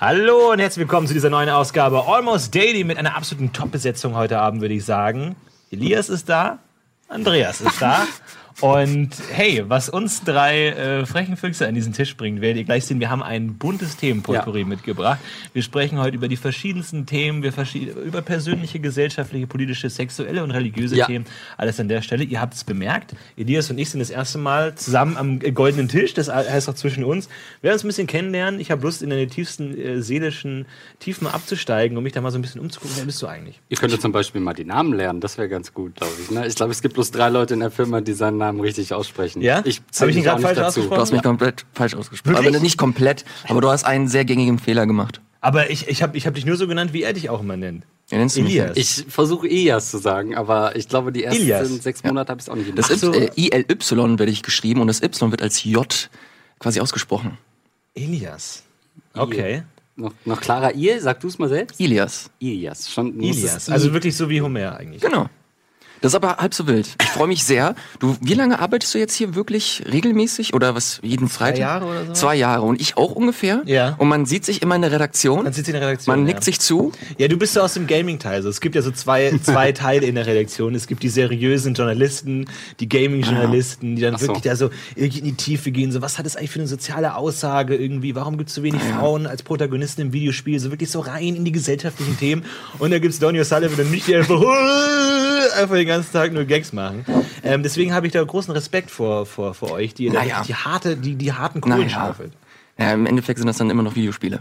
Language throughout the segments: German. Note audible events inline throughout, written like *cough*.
Hallo und herzlich willkommen zu dieser neuen Ausgabe Almost Daily mit einer absoluten Top-Besetzung heute Abend, würde ich sagen. Elias ist da, Andreas ist da. *laughs* Und hey, was uns drei äh, frechen Füchse an diesen Tisch bringt, werdet ihr gleich sehen. Wir haben ein buntes Themenpotpourri ja. mitgebracht. Wir sprechen heute über die verschiedensten Themen, wir über persönliche, gesellschaftliche, politische, sexuelle und religiöse ja. Themen. Alles an der Stelle. Ihr habt es bemerkt. Elias und ich sind das erste Mal zusammen am goldenen Tisch. Das heißt auch zwischen uns. Wir werden uns ein bisschen kennenlernen. Ich habe Lust, in deine tiefsten äh, seelischen Tiefen abzusteigen, um mich da mal so ein bisschen umzugucken. Wer bist du eigentlich? Ihr könntet zum Beispiel mal die Namen lernen. Das wäre ganz gut, glaube ich. Ne? Ich glaube, es gibt bloß drei Leute in der Firma, die seinen Namen richtig aussprechen. Ja? Ich habe ich ihn gerade falsch dazu. ausgesprochen? Du hast mich komplett falsch ausgesprochen. Wirklich? Aber nicht komplett, aber du hast einen sehr gängigen Fehler gemacht. Aber ich, ich habe ich hab dich nur so genannt, wie er dich auch immer nennt. Ja, Elias. Ich versuche Elias zu sagen, aber ich glaube, die ersten Ilias. sechs Monate ja. habe ich es auch nicht gemacht. Das so. äh, I-L-Y werde ich geschrieben und das Y wird als J quasi ausgesprochen. Elias. Okay. Noch, noch klarer I, sag du es mal selbst? Ilias. Ilias. Schon, Ilias. Also wirklich so wie Homer eigentlich. Genau. Das ist aber halb so wild. Ich freue mich sehr. Du, wie lange arbeitest du jetzt hier wirklich regelmäßig oder was? Jeden Freitag? Zwei Jahre oder so? Zwei Jahre und ich auch ungefähr. Ja. Und man sieht sich immer in der Redaktion. Man sieht sich in der Redaktion. Man nickt ja. sich zu. Ja, du bist ja aus dem Gaming-Teil. Also es gibt ja so zwei, zwei *laughs* Teile in der Redaktion. Es gibt die seriösen Journalisten, die Gaming-Journalisten, die dann so. wirklich da so irgendwie in die Tiefe gehen. So, was hat es eigentlich für eine soziale Aussage irgendwie? Warum gibt es so wenig ja. Frauen als Protagonisten im Videospiel? So wirklich so rein in die gesellschaftlichen Themen. Und da gibt's Donny O'Sullivan und mich, die einfach *laughs* einfach den ganzen Tag nur Gags machen. Ähm, deswegen habe ich da großen Respekt vor, vor, vor euch, die naja. die, harte, die, die harten Kohlen naja. schaufelt. Ja, im Endeffekt sind das dann immer noch Videospiele.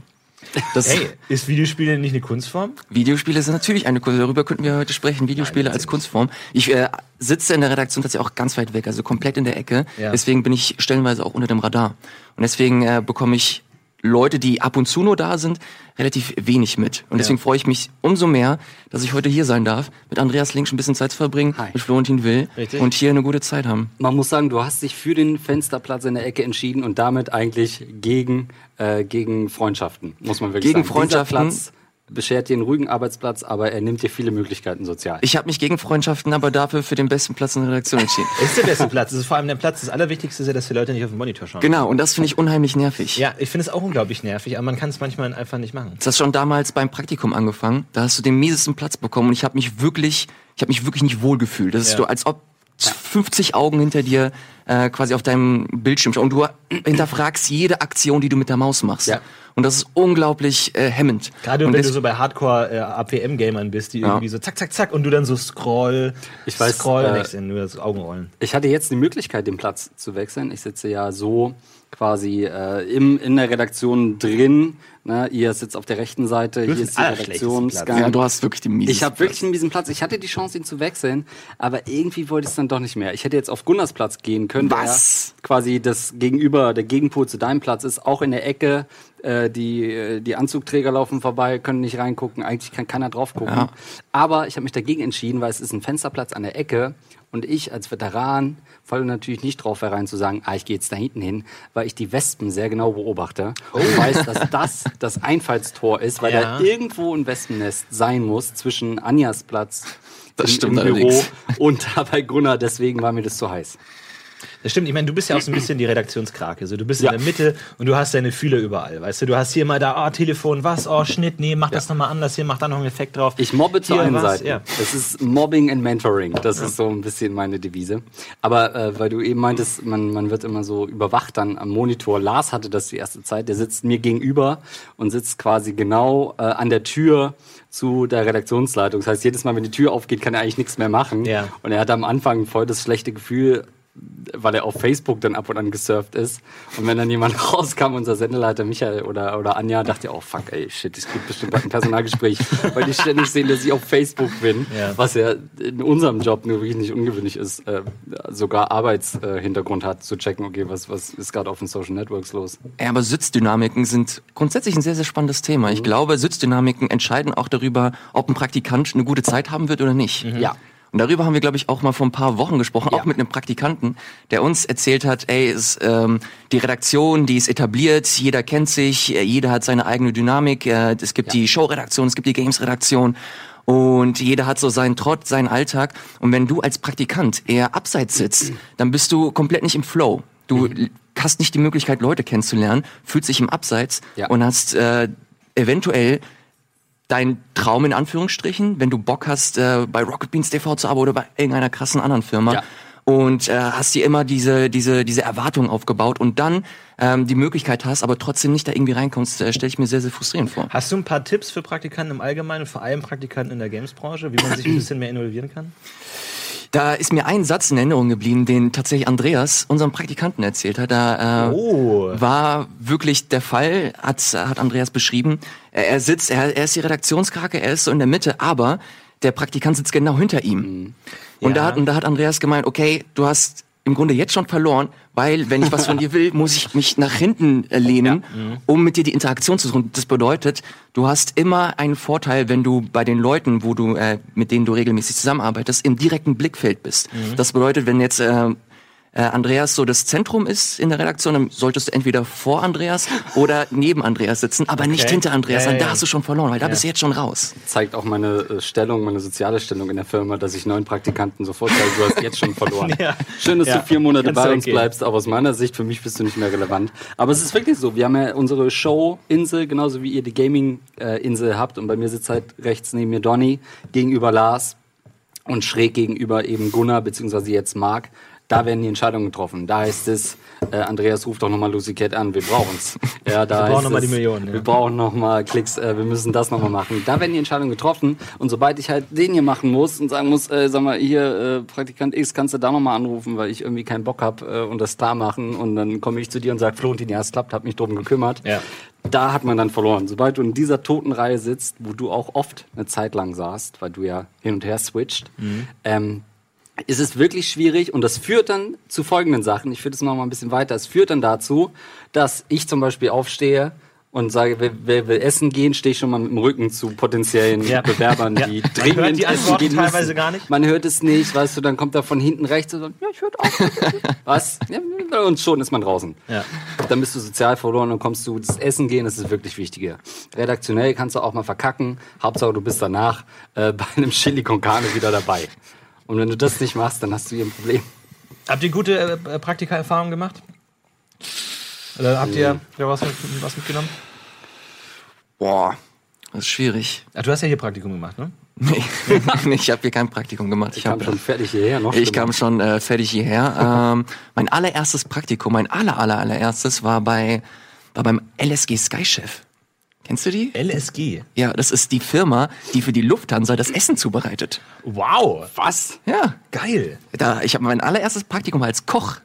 Das hey, ist Videospiele nicht eine Kunstform? Videospiele sind natürlich eine Kunstform. Darüber könnten wir heute sprechen. Videospiele Nein, als Kunstform. Ich äh, sitze in der Redaktion tatsächlich auch ganz weit weg, also komplett in der Ecke. Ja. Deswegen bin ich stellenweise auch unter dem Radar. Und deswegen äh, bekomme ich Leute, die ab und zu nur da sind, relativ wenig mit. Und deswegen ja. freue ich mich umso mehr, dass ich heute hier sein darf, mit Andreas Links ein bisschen Zeit zu verbringen, Hi. mit Florentin Will Richtig. und hier eine gute Zeit haben. Man muss sagen, du hast dich für den Fensterplatz in der Ecke entschieden und damit eigentlich gegen, äh, gegen Freundschaften, muss man wirklich gegen sagen. Gegen Freundschaften beschert dir einen ruhigen Arbeitsplatz, aber er nimmt dir viele Möglichkeiten sozial. Ich habe mich gegen Freundschaften, aber dafür für den besten Platz in der Redaktion entschieden. Es *laughs* ist der beste Platz. Es ist vor allem der Platz. Das Allerwichtigste ist ja, dass die Leute nicht auf den Monitor schauen. Genau, und das finde ich unheimlich nervig. Ja, ich finde es auch unglaublich nervig, aber man kann es manchmal einfach nicht machen. Das hast schon damals beim Praktikum angefangen. Da hast du den miesesten Platz bekommen und ich habe mich wirklich, ich habe mich wirklich nicht wohl gefühlt. Das ist ja. so, als ob 50 Augen hinter dir äh, quasi auf deinem Bildschirm und du hinterfragst jede Aktion, die du mit der Maus machst. Ja. Und das ist unglaublich äh, hemmend. Gerade wenn du so bei Hardcore äh, APM-Gamern bist, die ja. irgendwie so zack, zack, zack und du dann so scroll, ich weiß, scroll, äh, nur das Augenrollen. Ich hatte jetzt die Möglichkeit, den Platz zu wechseln. Ich sitze ja so quasi äh, im, in der Redaktion drin. Ne? Ihr sitzt auf der rechten Seite, hier ist die Redaktion. Ja, du hast wirklich den miesen Ich habe wirklich einen miesen Platz. Ich hatte die Chance, ihn zu wechseln, aber irgendwie wollte ich es dann doch nicht mehr. Ich hätte jetzt auf Gunnars Platz gehen können, Was? der quasi das Gegenüber, der Gegenpol zu deinem Platz ist, auch in der Ecke. Äh, die, äh, die Anzugträger laufen vorbei, können nicht reingucken. Eigentlich kann keiner drauf gucken. Ja. Aber ich habe mich dagegen entschieden, weil es ist ein Fensterplatz an der Ecke und ich als Veteran falle natürlich nicht drauf herein zu sagen, ah, ich gehe jetzt da hinten hin, weil ich die Wespen sehr genau beobachte oh. und weiß, dass das das Einfallstor ist, weil ja. da irgendwo ein Wespennest sein muss zwischen Anjas Platz das im, im Büro und *laughs* da bei Gunnar. Deswegen war mir das zu heiß. Das stimmt. Ich meine, du bist ja auch so ein bisschen die Redaktionskrake. Also du bist ja. in der Mitte und du hast deine Fühler überall. Weißt du, du hast hier mal da, oh, Telefon, was, oh, Schnitt, nee, mach ja. das nochmal anders, hier, mach da noch einen Effekt drauf. Ich mobbe zur einen Seite. Ja. Das ist Mobbing and Mentoring. Das ist so ein bisschen meine Devise. Aber äh, weil du eben meintest, man, man wird immer so überwacht dann am Monitor. Lars hatte das die erste Zeit. Der sitzt mir gegenüber und sitzt quasi genau äh, an der Tür zu der Redaktionsleitung. Das heißt, jedes Mal, wenn die Tür aufgeht, kann er eigentlich nichts mehr machen. Ja. Und er hat am Anfang voll das schlechte Gefühl, weil er auf Facebook dann ab und an gesurft ist. Und wenn dann jemand *laughs* rauskam, unser Sendeleiter Michael oder, oder Anja, dachte er, oh fuck, ey, shit, es gibt bestimmt ein Personalgespräch, *laughs* weil die ständig sehen, dass ich auf Facebook bin, ja. was ja in unserem Job nur wirklich nicht ungewöhnlich ist, äh, sogar Arbeitshintergrund äh, hat, zu checken, okay, was, was ist gerade auf den Social Networks los. Ja, aber Sitzdynamiken sind grundsätzlich ein sehr, sehr spannendes Thema. Mhm. Ich glaube, Sitzdynamiken entscheiden auch darüber, ob ein Praktikant eine gute Zeit haben wird oder nicht. Mhm. Ja. Und darüber haben wir, glaube ich, auch mal vor ein paar Wochen gesprochen, ja. auch mit einem Praktikanten, der uns erzählt hat, ey, ist, ähm, die Redaktion, die ist etabliert, jeder kennt sich, äh, jeder hat seine eigene Dynamik, äh, es gibt ja. die Showredaktion, es gibt die Games-Redaktion. Und jeder hat so seinen Trott, seinen Alltag. Und wenn du als Praktikant eher abseits sitzt, dann bist du komplett nicht im Flow. Du mhm. hast nicht die Möglichkeit, Leute kennenzulernen, fühlst dich im Abseits ja. und hast äh, eventuell dein Traum in Anführungsstrichen, wenn du Bock hast, äh, bei Rocket Beans TV zu arbeiten oder bei irgendeiner krassen anderen Firma. Ja. Und äh, hast dir immer diese, diese, diese Erwartung aufgebaut und dann ähm, die Möglichkeit hast, aber trotzdem nicht da irgendwie reinkommst, äh, stelle ich mir sehr, sehr frustrierend vor. Hast du ein paar Tipps für Praktikanten im Allgemeinen, vor allem Praktikanten in der Gamesbranche, wie man sich ein *clears throat* bisschen mehr involvieren kann? Da ist mir ein Satz in Erinnerung geblieben, den tatsächlich Andreas, unserem Praktikanten, erzählt hat. Da äh, oh. war wirklich der Fall, hat, hat Andreas beschrieben. Er, er sitzt, er, er ist die Redaktionskrake, er ist so in der Mitte, aber der Praktikant sitzt genau hinter ihm. Mhm. Und, ja. da hat, und da hat Andreas gemeint, okay, du hast im Grunde jetzt schon verloren, weil wenn ich was von dir will, *laughs* muss ich mich nach hinten äh, lehnen, ja. mhm. um mit dir die Interaktion zu tun. Das bedeutet, du hast immer einen Vorteil, wenn du bei den Leuten, wo du äh, mit denen du regelmäßig zusammenarbeitest, im direkten Blickfeld bist. Mhm. Das bedeutet, wenn jetzt äh, äh, Andreas so das Zentrum ist in der Redaktion, dann solltest du entweder vor Andreas oder neben Andreas sitzen, aber okay. nicht hinter Andreas, ja, ja, da hast du schon verloren, weil da bist du jetzt schon raus. Zeigt auch meine äh, Stellung, meine soziale Stellung in der Firma, dass ich neuen Praktikanten sofort sage, du hast jetzt schon verloren. *laughs* ja. Schön, dass du vier Monate bei uns bleibst, aber aus meiner Sicht, für mich bist du nicht mehr relevant. Aber es ist wirklich so, wir haben ja unsere Show-Insel, genauso wie ihr die Gaming-Insel habt und bei mir sitzt halt rechts neben mir Donny, gegenüber Lars und schräg gegenüber eben Gunnar, beziehungsweise jetzt Marc. Da werden die Entscheidungen getroffen. Da heißt es, äh, Andreas ruft doch nochmal Lucy Cat an, wir brauchen's. *laughs* Ja, da wir brauchen nochmal die Millionen. Ja. Wir brauchen nochmal Klicks, äh, wir müssen das nochmal machen. Da werden die Entscheidungen getroffen. Und sobald ich halt den hier machen muss und sagen muss, äh, sag mal, hier, äh, Praktikant X, kannst du da nochmal anrufen, weil ich irgendwie keinen Bock hab äh, und das da machen. Und dann komme ich zu dir und sage, Florentin, ja, es klappt, hab mich drum gekümmert. Ja. Da hat man dann verloren. Sobald du in dieser toten Reihe sitzt, wo du auch oft eine Zeit lang saßt, weil du ja hin und her switcht, mhm. ähm, ist es wirklich schwierig und das führt dann zu folgenden Sachen. Ich führe das noch mal ein bisschen weiter. Es führt dann dazu, dass ich zum Beispiel aufstehe und sage, wer, wer will essen gehen, stehe ich schon mal mit dem Rücken zu potenziellen ja. Bewerbern, die ja. dringend Man hört die essen gehen teilweise müssen. gar nicht. Man hört es nicht, weißt du, dann kommt er von hinten rechts und sagt, ja, ich höre auch. *laughs* Was? Ja, und schon ist man draußen. Ja. Dann bist du sozial verloren und kommst du das Essen gehen, das ist wirklich wichtiger. Redaktionell kannst du auch mal verkacken. Hauptsache, du bist danach äh, bei einem Chili con Carne wieder dabei. Und wenn du das nicht machst, dann hast du hier ein Problem. Habt ihr gute äh, Praktika-Erfahrungen gemacht? Oder habt ihr ja, was, was mitgenommen? Boah, das ist schwierig. Ach, du hast ja hier Praktikum gemacht, ne? Nee, *laughs* ich habe hier kein Praktikum gemacht. Ich, ich kam hab, schon fertig hierher. Noch ich kam schon äh, fertig hierher. *laughs* ähm, mein allererstes Praktikum, mein aller, aller, allererstes war bei war beim LSG Sky Chef. Kennst du die? LSG. Ja, das ist die Firma, die für die Lufthansa das Essen zubereitet. Wow, was? Ja. Geil. Da, ich habe mein allererstes Praktikum als Koch.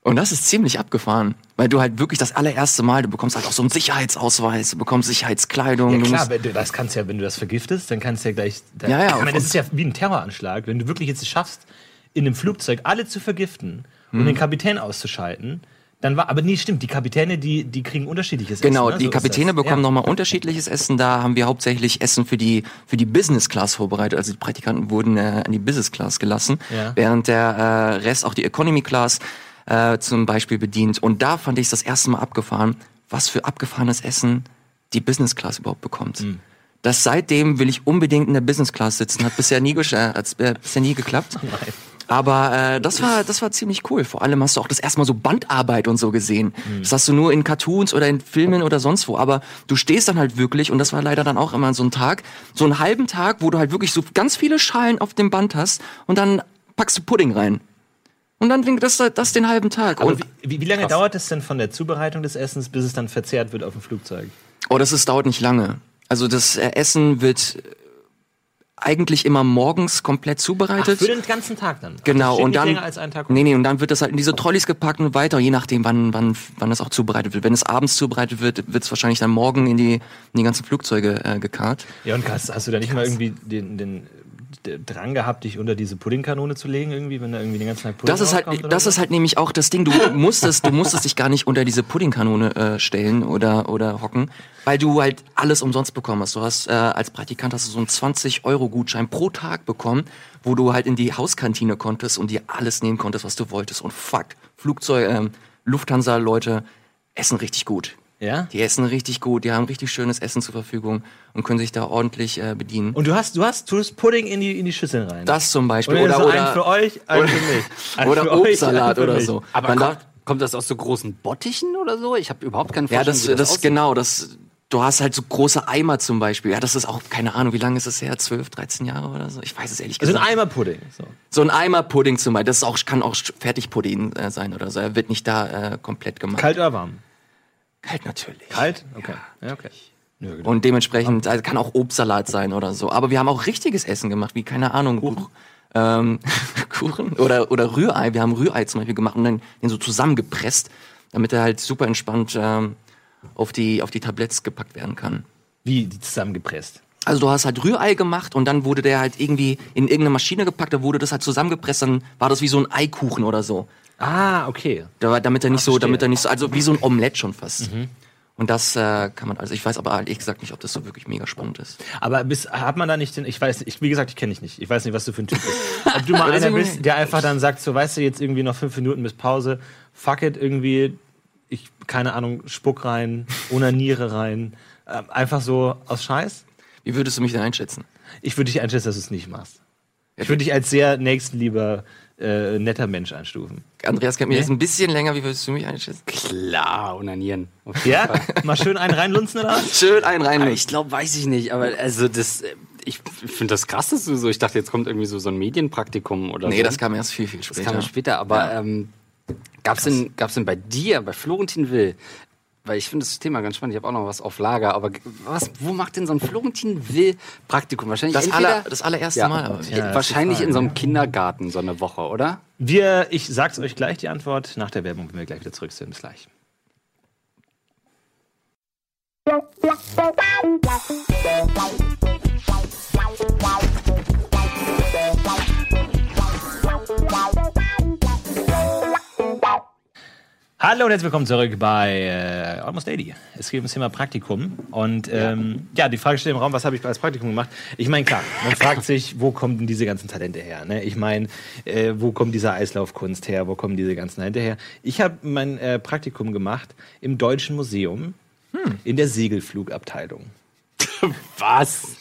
Und das ist ziemlich abgefahren, weil du halt wirklich das allererste Mal, du bekommst halt auch so einen Sicherheitsausweis, du bekommst Sicherheitskleidung. Ja klar, wenn du das kannst ja, wenn du das vergiftest, dann kannst du ja gleich. Da, ja, ja. Ich meine, das ist ja wie ein Terroranschlag, wenn du wirklich jetzt es schaffst, in einem Flugzeug alle zu vergiften und hm. den Kapitän auszuschalten dann war, aber nee, stimmt, die Kapitäne, die, die kriegen unterschiedliches genau, Essen. Genau, die Kapitäne bekommen ja. nochmal unterschiedliches Essen. Da haben wir hauptsächlich Essen für die, für die Business Class vorbereitet. Also die Praktikanten wurden äh, an die Business Class gelassen, ja. während der äh, Rest auch die Economy Class äh, zum Beispiel bedient. Und da fand ich es das erste Mal abgefahren, was für abgefahrenes Essen die Business Class überhaupt bekommt. Mhm. Das seitdem will ich unbedingt in der Business Class sitzen. Hat bisher nie, äh, hat bisher nie geklappt. *laughs* Nein. Aber äh, das war das war ziemlich cool. Vor allem hast du auch das erstmal so Bandarbeit und so gesehen. Mhm. Das hast du nur in Cartoons oder in Filmen oder sonst wo. Aber du stehst dann halt wirklich und das war leider dann auch immer so ein Tag, so einen halben Tag, wo du halt wirklich so ganz viele Schalen auf dem Band hast und dann packst du Pudding rein. Und dann bringt das, das den halben Tag. Aber wie, wie lange krass. dauert es denn von der Zubereitung des Essens, bis es dann verzehrt wird auf dem Flugzeug? Oh, das ist, dauert nicht lange. Also das äh, Essen wird eigentlich immer morgens komplett zubereitet. Ach, für den ganzen Tag dann. Genau und dann als einen Tag nee nee und dann wird das halt in diese Trolleys gepackt und weiter, je nachdem wann wann wann das auch zubereitet wird. Wenn es abends zubereitet wird, wird es wahrscheinlich dann morgen in die in die ganzen Flugzeuge äh, gekarrt. Ja und hast, hast du da nicht Krass. mal irgendwie den den Drang gehabt, dich unter diese Puddingkanone zu legen, irgendwie, wenn da irgendwie den ganzen Tag Pudding Das ist halt, das so? ist halt nämlich auch das Ding. Du musstest, du musstest dich gar nicht unter diese Puddingkanone äh, stellen oder oder hocken, weil du halt alles umsonst bekommen hast. Du hast äh, als Praktikant hast du so einen 20 Euro Gutschein pro Tag bekommen, wo du halt in die Hauskantine konntest und dir alles nehmen konntest, was du wolltest. Und fuck, Flugzeug, ähm, Lufthansa-Leute essen richtig gut. Ja? Die essen richtig gut, die haben richtig schönes Essen zur Verfügung und können sich da ordentlich äh, bedienen. Und du hast, du hast, tust Pudding in die, in die Schüsseln rein. das zum Beispiel. oder, Oder, so oder, einen für euch, einen für mich. *laughs* Einen oder für Obstsalat oder so. Aber Man kommt, darf- kommt das aus so großen Bottichen oder so? Ich habe überhaupt keine ja, Vorstellung, das, wie das, aussieht. genau, das, du hast halt so große Eimer zum Beispiel. Ja, das ist auch, keine Ahnung, wie lange ist es her? 12, 13 Jahre oder so? Ich weiß es ehrlich Also gesagt. ein Eimer Pudding. So. So ein Eimer Pudding zum Beispiel, das ist auch, kann auch Fertigpudding äh, sein oder so. Er wird nicht da äh, komplett gemacht. Kalt oder warm? Kalt natürlich. Kalt? Okay. Ja, okay. Ja, genau. Und dementsprechend also kann auch Obstsalat sein oder so. Aber wir haben auch richtiges Essen gemacht, wie keine Ahnung. Kuchen. Ähm, *laughs* Kuchen oder, oder Rührei. Wir haben Rührei zum Beispiel gemacht und dann den so zusammengepresst, damit er halt super entspannt ähm, auf, die, auf die Tabletts gepackt werden kann. Wie die zusammengepresst. Also du hast halt Rührei gemacht und dann wurde der halt irgendwie in irgendeine Maschine gepackt, da wurde das halt zusammengepresst, dann war das wie so ein Eikuchen oder so. Ah, okay. Da, damit er nicht so, verstehe. damit er nicht so, also wie so ein Omelett schon fast. Und das äh, kann man, also ich weiß aber ehrlich gesagt nicht, ob das so wirklich mega spannend ist. Aber bis, hat man da nicht den, ich weiß, ich, wie gesagt, ich kenne dich nicht. Ich weiß nicht, was du für ein Typ bist. *laughs* Ob du mal einer bist, der einfach dann sagt, so, weißt du, jetzt irgendwie noch fünf Minuten bis Pause, fuck it, irgendwie, ich, keine Ahnung, Spuck rein, Onaniere rein, äh, einfach so aus Scheiß. Wie würdest du mich denn einschätzen? Ich würde dich einschätzen, dass du es nicht machst. Ich würde dich als sehr nächstenlieber, äh, netter Mensch einstufen. Andreas kennt mich Nee. jetzt ein bisschen länger, wie würdest du mich einschätzen? Klar, jeden Ja? Fall. *laughs* Mal schön einen reinlunzen oder was? Schön ein rein. Aber ich glaube, weiß ich nicht. Aber also das, ich finde das krass, dass du so. Ich dachte, jetzt kommt irgendwie so, so ein Medienpraktikum oder nee, so. das kam erst viel, viel Das später. kam ja später. Aber ähm, gab's denn, gab's denn bei dir, bei Florentin Will, weil ich finde das Thema ganz spannend, ich habe auch noch was auf Lager, aber was, wo macht denn so ein Florentin Will Praktikum? Wahrscheinlich Das, entweder, aller, das allererste ja, Mal. Aber Ja, wahrscheinlich in so einem Kindergarten so eine Woche, oder? Wir, ich sag's euch gleich die Antwort nach der Werbung, wenn wir gleich wieder zurück sind. Bis gleich. Hallo und herzlich willkommen zurück bei äh, Almost Daily. Es geht um das Thema Praktikum. Und ähm, ja. die Frage steht im Raum, was habe ich als Praktikum gemacht? Ich meine, klar, man *laughs* fragt sich, wo kommen denn diese ganzen Talente her? Ne? Ich meine, äh, wo kommt diese Eislaufkunst her? Wo kommen diese ganzen Talente her? Ich habe mein äh, Praktikum gemacht im Deutschen Museum in der Segelflugabteilung. *laughs* Was?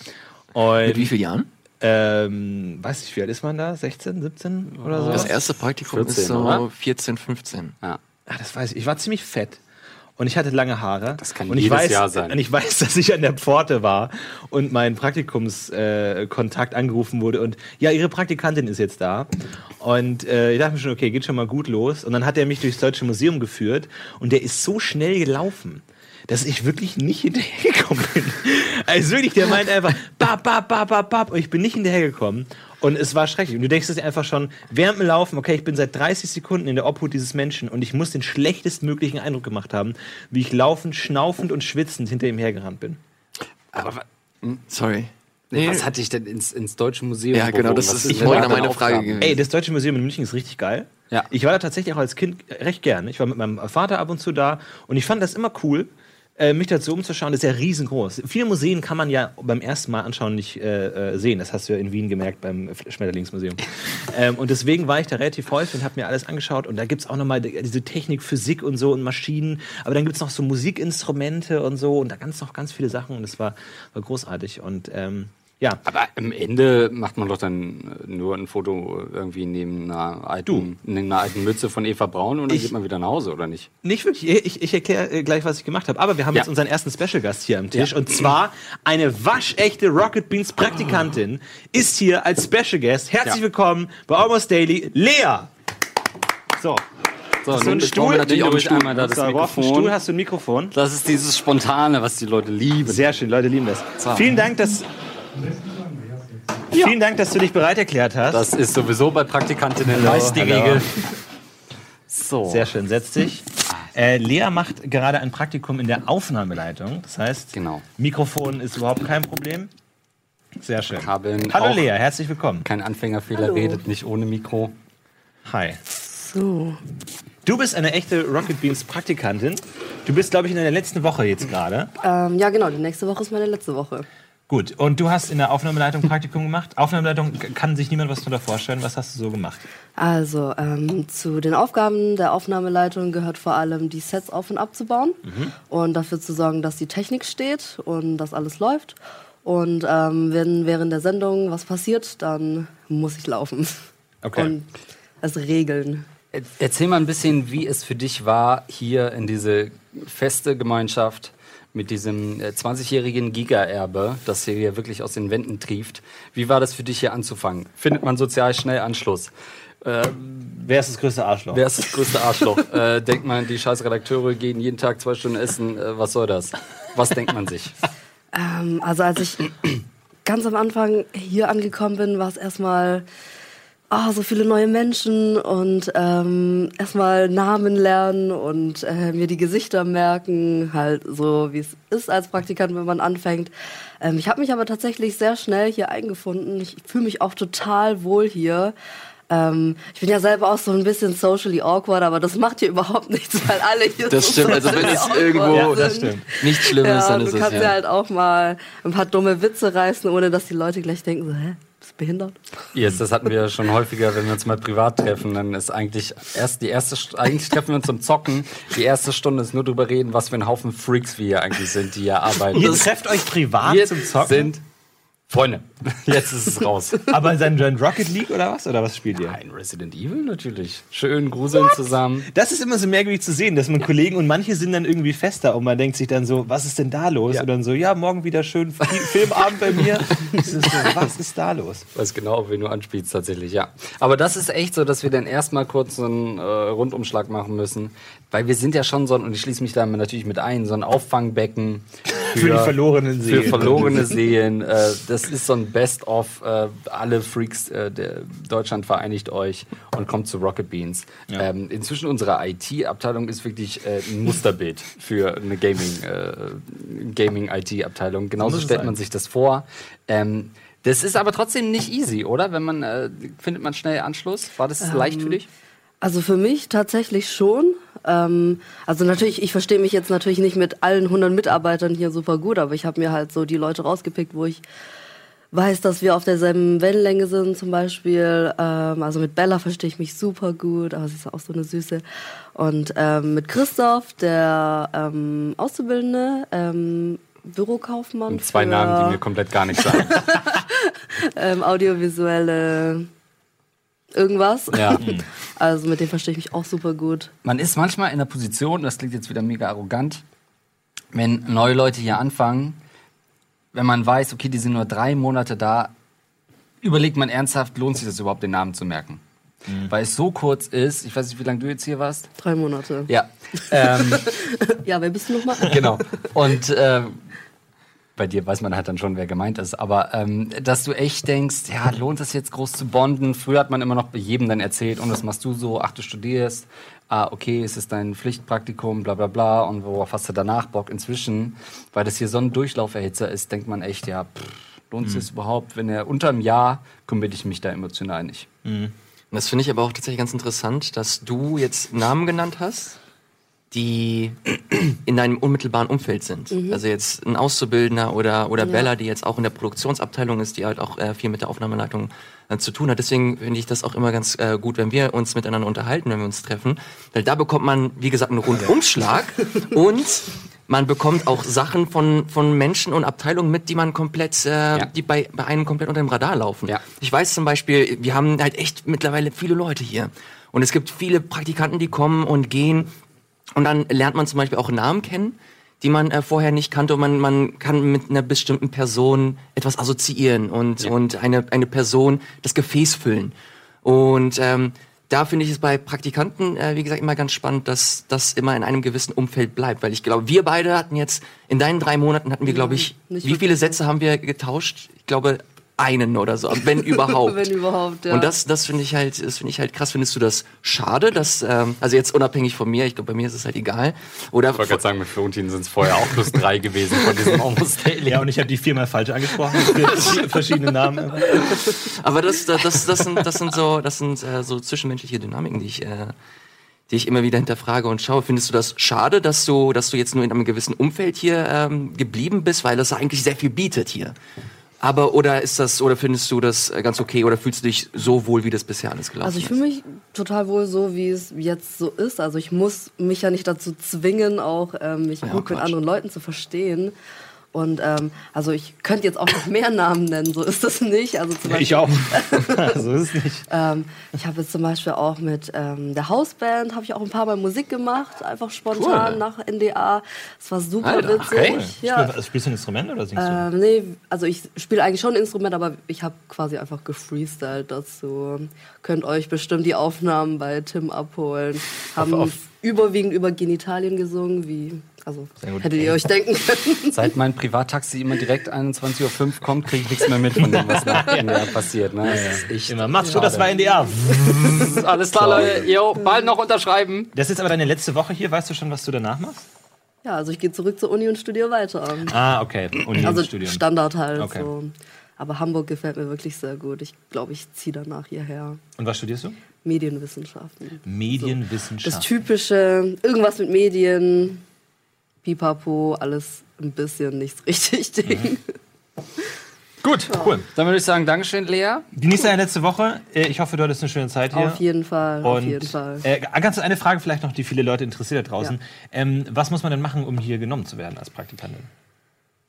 Und Mit wie vielen Jahren? ähm, weiß ich, wie alt ist man da? 16, 17 oder so? Das erste Praktikum 14, ist so oder? 14, 15. Ja. Ah, das weiß ich. Ich war ziemlich fett. Und ich hatte lange Haare. Das kann und ich jedes weiß, Jahr sein. Und ich weiß, *laughs* dass ich an der Pforte war und mein Praktikumskontakt äh, angerufen wurde und ja, ihre Praktikantin ist jetzt da. Und äh, ich dachte mir schon, okay, geht schon mal gut los. Und dann hat er mich durchs Deutsche Museum geführt und der ist so schnell gelaufen, dass ich wirklich nicht *laughs* hinterhergekommen bin. Also wirklich, der meint einfach, bap, bap, bap, bap, bap. Und ich bin nicht hinterhergekommen. Und es war schrecklich. Und du denkst dir einfach schon, während dem Laufen, okay, ich bin seit 30 Sekunden in der Obhut dieses Menschen und ich muss den schlechtestmöglichen Eindruck gemacht haben, wie ich laufend, schnaufend und schwitzend hinter ihm hergerannt bin. Aber wa- Sorry. was hatte ich denn ins, ins Deutsche Museum? Ja, genau, das ist ich wollte meine Frage gewesen. Ey, das Deutsche Museum in München ist richtig geil. Ja. Ich war da tatsächlich auch als Kind recht gern. Ich war mit meinem Vater ab und zu da und ich fand das immer cool, äh, mich dazu umzuschauen. Das ist ja riesengroß. Viele Museen kann man ja beim ersten Mal anschauen nicht äh, äh, sehen. Das hast du ja in Wien gemerkt beim Schmetterlingsmuseum. *laughs* ähm, und deswegen war ich da relativ häufig und habe mir alles angeschaut. Und da gibt's auch nochmal diese Technik, Physik und so und Maschinen. Aber dann gibt's noch so Musikinstrumente und so und da ganz noch ganz viele Sachen. Und das war, war großartig. Und ähm, ja, Aber am Ende macht man doch dann äh, nur ein Foto irgendwie neben einer alten, neben einer alten Mütze von Eva Braun und dann Ich- geht man wieder nach Hause, oder nicht? Nicht wirklich. Ich, ich erkläre äh, gleich, was ich gemacht habe. Aber wir haben Ja. jetzt unseren ersten Special Gast hier am Tisch. Ja. Und zwar eine waschechte Rocket Beans Praktikantin ist hier als Special Guest. Herzlich Ja. willkommen bei Almost Daily, Lea. So. So, Hast du einen Stuhl? nimm auch Stuhl. einmal da das So, Mikrofon. Stuhl hast du ein Mikrofon. Das ist dieses Spontane, was die Leute lieben. Sehr schön, Leute lieben das. Vielen Dank, dass. Vielen Dank, dass du dich bereit erklärt hast. Das ist sowieso bei Praktikantinnen meist die hallo. Regel. So. Sehr schön, setz dich. Äh, Lea macht gerade ein Praktikum in der Aufnahmeleitung. Das heißt, Genau. Mikrofon ist überhaupt kein Problem. Sehr schön. Haben Hallo Lea, herzlich willkommen. Kein Anfängerfehler, redet nicht ohne Mikro. Hi. So. Du bist eine echte Rocket Beans Praktikantin. Du bist, glaube ich, in der letzten Woche jetzt gerade. Ähm, ja, genau. Die nächste Woche ist meine letzte Woche. Gut, und du hast in der Aufnahmeleitung Praktikum gemacht. Aufnahmeleitung kann sich niemand was darunter vorstellen. Was hast du so gemacht? Also, ähm, zu den Aufgaben der Aufnahmeleitung gehört vor allem, die Sets auf und abzubauen mhm. und dafür zu sorgen, dass die Technik steht und dass alles läuft. Und ähm, wenn während der Sendung was passiert, dann muss ich laufen. Okay. Und es regeln. Erzähl mal ein bisschen, wie es für dich war, hier in diese feste Gemeinschaft mit diesem 20-jährigen äh, Giga-Erbe, das hier wirklich aus den Wänden trieft. Wie war das für dich hier anzufangen? Findet man sozial schnell Anschluss? Äh, wer ist das größte Arschloch? Wer ist das größte Arschloch? *laughs* äh, denkt man, die scheiß Redakteure gehen jeden Tag zwei Stunden essen. Äh, was soll das? Was denkt man sich? Ähm, also als ich ganz am Anfang hier angekommen bin, war es erstmal oh, so viele neue Menschen und ähm, erstmal Namen lernen und äh, mir die Gesichter merken, halt so wie es ist als Praktikant, wenn man anfängt. Ähm, ich habe mich aber tatsächlich sehr schnell hier eingefunden. Ich fühle mich auch total wohl hier. Ähm, ich bin ja selber auch so ein bisschen socially awkward, aber das macht hier *laughs* überhaupt nichts, weil alle hier Das so stimmt, also wenn es irgendwo ja, das stimmt. nichts Schlimmes ja, dann ist es Du kannst ja halt auch mal ein paar dumme Witze reißen, ohne dass die Leute gleich denken so, hä? Behindert? Yes, das hatten wir schon häufiger, wenn wir uns mal privat treffen. Dann ist eigentlich erst die erste, eigentlich treffen wir uns zum Zocken. Die erste Stunde ist nur darüber reden, was für ein Haufen Freaks wir hier eigentlich sind, die hier arbeiten. Ihr trefft euch privat wir zum Zocken? sind Freunde, jetzt ist es raus. *laughs* Aber dann Rocket League oder was? Oder was spielt ihr? Nein, Resident Evil natürlich. Schön gruseln What? zusammen. Das ist immer so merkwürdig zu sehen, dass man ja. Kollegen und manche sind dann irgendwie fester und man denkt sich dann so, was ist denn da los? Ja. Und dann so, ja, morgen wieder schön Filmabend bei mir. *laughs* so, was ist da los? Weiß genau, wen du anspielst tatsächlich, ja. Aber das ist echt so, dass wir dann erstmal kurz einen äh, Rundumschlag machen müssen, weil wir sind ja schon so, und ich schließe mich da natürlich mit ein, so ein Auffangbecken für, *laughs* für die verlorenen Seelen. Für verlorene Seelen. Äh, das ist so ein Best-of, äh, alle Freaks äh, der Deutschland vereinigt euch und kommt zu Rocket Beans. Ja. Ähm, inzwischen unsere IT-Abteilung ist wirklich äh, ein Musterbild für eine Gaming, Gaming IT-Abteilung. Genauso so stellt man sich das vor. Ähm, das ist aber trotzdem nicht easy, oder? Wenn man äh, findet man schnell Anschluss. War das ähm, leicht für dich? Also für mich tatsächlich schon. Ähm, also natürlich, ich verstehe mich jetzt natürlich nicht mit allen 100 Mitarbeitern hier super gut, aber ich habe mir halt so die Leute rausgepickt, wo ich weiß, dass wir auf derselben Wellenlänge sind zum Beispiel. Ähm, also mit Bella verstehe ich mich super gut, aber sie ist auch so eine Süße. Und ähm, mit Christoph, der ähm, Auszubildende, ähm, Bürokaufmann. Und zwei Namen, die mir komplett gar nichts sagen. *laughs* ähm, audiovisuelle irgendwas. Ja. *laughs* Also mit dem verstehe ich mich auch super gut. Man ist manchmal in der Position, das klingt jetzt wieder mega arrogant, wenn neue Leute hier anfangen, wenn man weiß, okay, die sind nur drei Monate da, überlegt man ernsthaft, lohnt sich das überhaupt, den Namen zu merken? Mhm. Weil es so kurz ist, ich weiß nicht, wie lange du jetzt hier warst. Drei Monate. Ja. Ähm, *laughs* ja, wer bist du nochmal? Genau. Und äh, bei dir weiß man halt dann schon, wer gemeint ist. Aber ähm, dass du echt denkst, ja, lohnt es jetzt groß zu bonden? Früher hat man immer noch bei jedem dann erzählt, und das machst du so, ach, du studierst, ah, okay, es ist dein Pflichtpraktikum, bla bla bla, und worauf hast du danach Bock? Inzwischen, weil das hier so ein Durchlauferhitzer ist, denkt man echt, ja, pff, lohnt es mhm. überhaupt? Wenn er unter einem Jahr, committe ich mich da emotional nicht. Mhm. Und das finde ich aber auch tatsächlich ganz interessant, dass du jetzt Namen genannt hast die in deinem unmittelbaren Umfeld sind. Mhm. Also jetzt ein Auszubildender oder, oder ja. Bella, die jetzt auch in der Produktionsabteilung ist, die halt auch äh, viel mit der Aufnahmeleitung äh, zu tun hat. Deswegen finde ich das auch immer ganz äh, gut, wenn wir uns miteinander unterhalten, wenn wir uns treffen. Weil da bekommt man, wie gesagt, einen Rundumschlag *laughs* und man bekommt auch Sachen von, von Menschen und Abteilungen mit, die man komplett, äh, ja. die bei, bei einem komplett unter dem Radar laufen. Ja. Ich weiß zum Beispiel, wir haben halt echt mittlerweile viele Leute hier. Und es gibt viele Praktikanten, die kommen und gehen, und dann lernt man zum Beispiel auch Namen kennen, die man äh, vorher nicht kannte. Und man, man kann mit einer bestimmten Person etwas assoziieren und, ja. und eine, eine Person das Gefäß füllen. Und ähm, da finde ich es bei Praktikanten, äh, wie gesagt, immer ganz spannend, dass das immer in einem gewissen Umfeld bleibt. Weil ich glaube, wir beide hatten jetzt, in deinen drei Monaten hatten wir, glaube ich, wie viele Sätze haben wir getauscht? Ich glaube, einen oder so, wenn *laughs* überhaupt. wenn überhaupt, ja. Und das, das finde ich halt, das finde ich halt krass. Findest du das schade, dass, ähm, also jetzt unabhängig von mir, ich glaube, bei mir ist es halt egal. Oder ich wollte gerade sagen, mit Florentin sind es vorher auch plus drei gewesen von diesem *laughs* Almost Daily. Ja, und ich habe die viermal falsch angesprochen, verschiedene Namen. *laughs* Aber das, das, das, das sind, das sind so, das sind äh, so zwischenmenschliche Dynamiken, die ich, äh, die ich immer wieder hinterfrage und schaue. Findest du das schade, dass du, dass du jetzt nur in einem gewissen Umfeld hier ähm, geblieben bist, weil das eigentlich sehr viel bietet hier? Aber oder ist das oder findest du das äh, ganz okay oder fühlst du dich so wohl, wie das bisher alles gelaufen ist? Also ich fühle mich total wohl so, wie es jetzt so ist. Also ich muss mich ja nicht dazu zwingen, auch ähm, mich Ja, gut mit Quatsch. anderen Leuten zu verstehen. Und ähm, also ich könnte jetzt auch noch mehr Namen nennen, so ist das nicht. Also zum Beispiel, Ich auch. *laughs* so ist es nicht. Ähm, ich habe jetzt zum Beispiel auch mit ähm, der Hausband habe ich auch ein paar Mal Musik gemacht, einfach spontan Cool. nach NDA. Es war super Alter, witzig. okay. Ja. Spiel, spielst du ein Instrument oder singst du? Ähm, nee, also ich spiele eigentlich schon ein Instrument, aber ich habe quasi einfach gefreestylt dazu. Könnt euch bestimmt die Aufnahmen bei Tim abholen. Haben auf- überwiegend über Genitalien gesungen, wie also Sehr gut. hättet ihr euch denken können. Seit mein Privattaxi immer direkt 21.05 Uhr kommt, kriege ich nichts mehr mit von dem, was nach NDR passiert. Ne? Das ist echt Immer. Macht's gut, das war NDA. *laughs* Alles klar, Leute. Jo, bald noch unterschreiben. Das ist aber deine letzte Woche hier. Weißt du schon, was du danach machst? Ja, also ich gehe zurück zur Uni und studiere weiter. Ah, okay. Uni Also Studium. Standard halt Okay. so. Aber Hamburg gefällt mir wirklich sehr gut. Ich glaube, ich ziehe danach hierher. Und was studierst du? Medienwissenschaften. Medienwissenschaft. Das typische, irgendwas mit Medien, Pipapo, alles ein bisschen nichts richtig *laughs* Ding. Gut, cool. Dann würde ich sagen, Dankeschön, Lea. Genieß deine letzte Woche. Äh, Ich hoffe, du hattest eine schöne Zeit hier. Auf jeden Fall, auf Und jeden Fall. Äh, ganz eine Frage vielleicht noch, die viele Leute interessiert da draußen. Ähm, was muss man denn machen, um hier genommen zu werden als Praktikantin?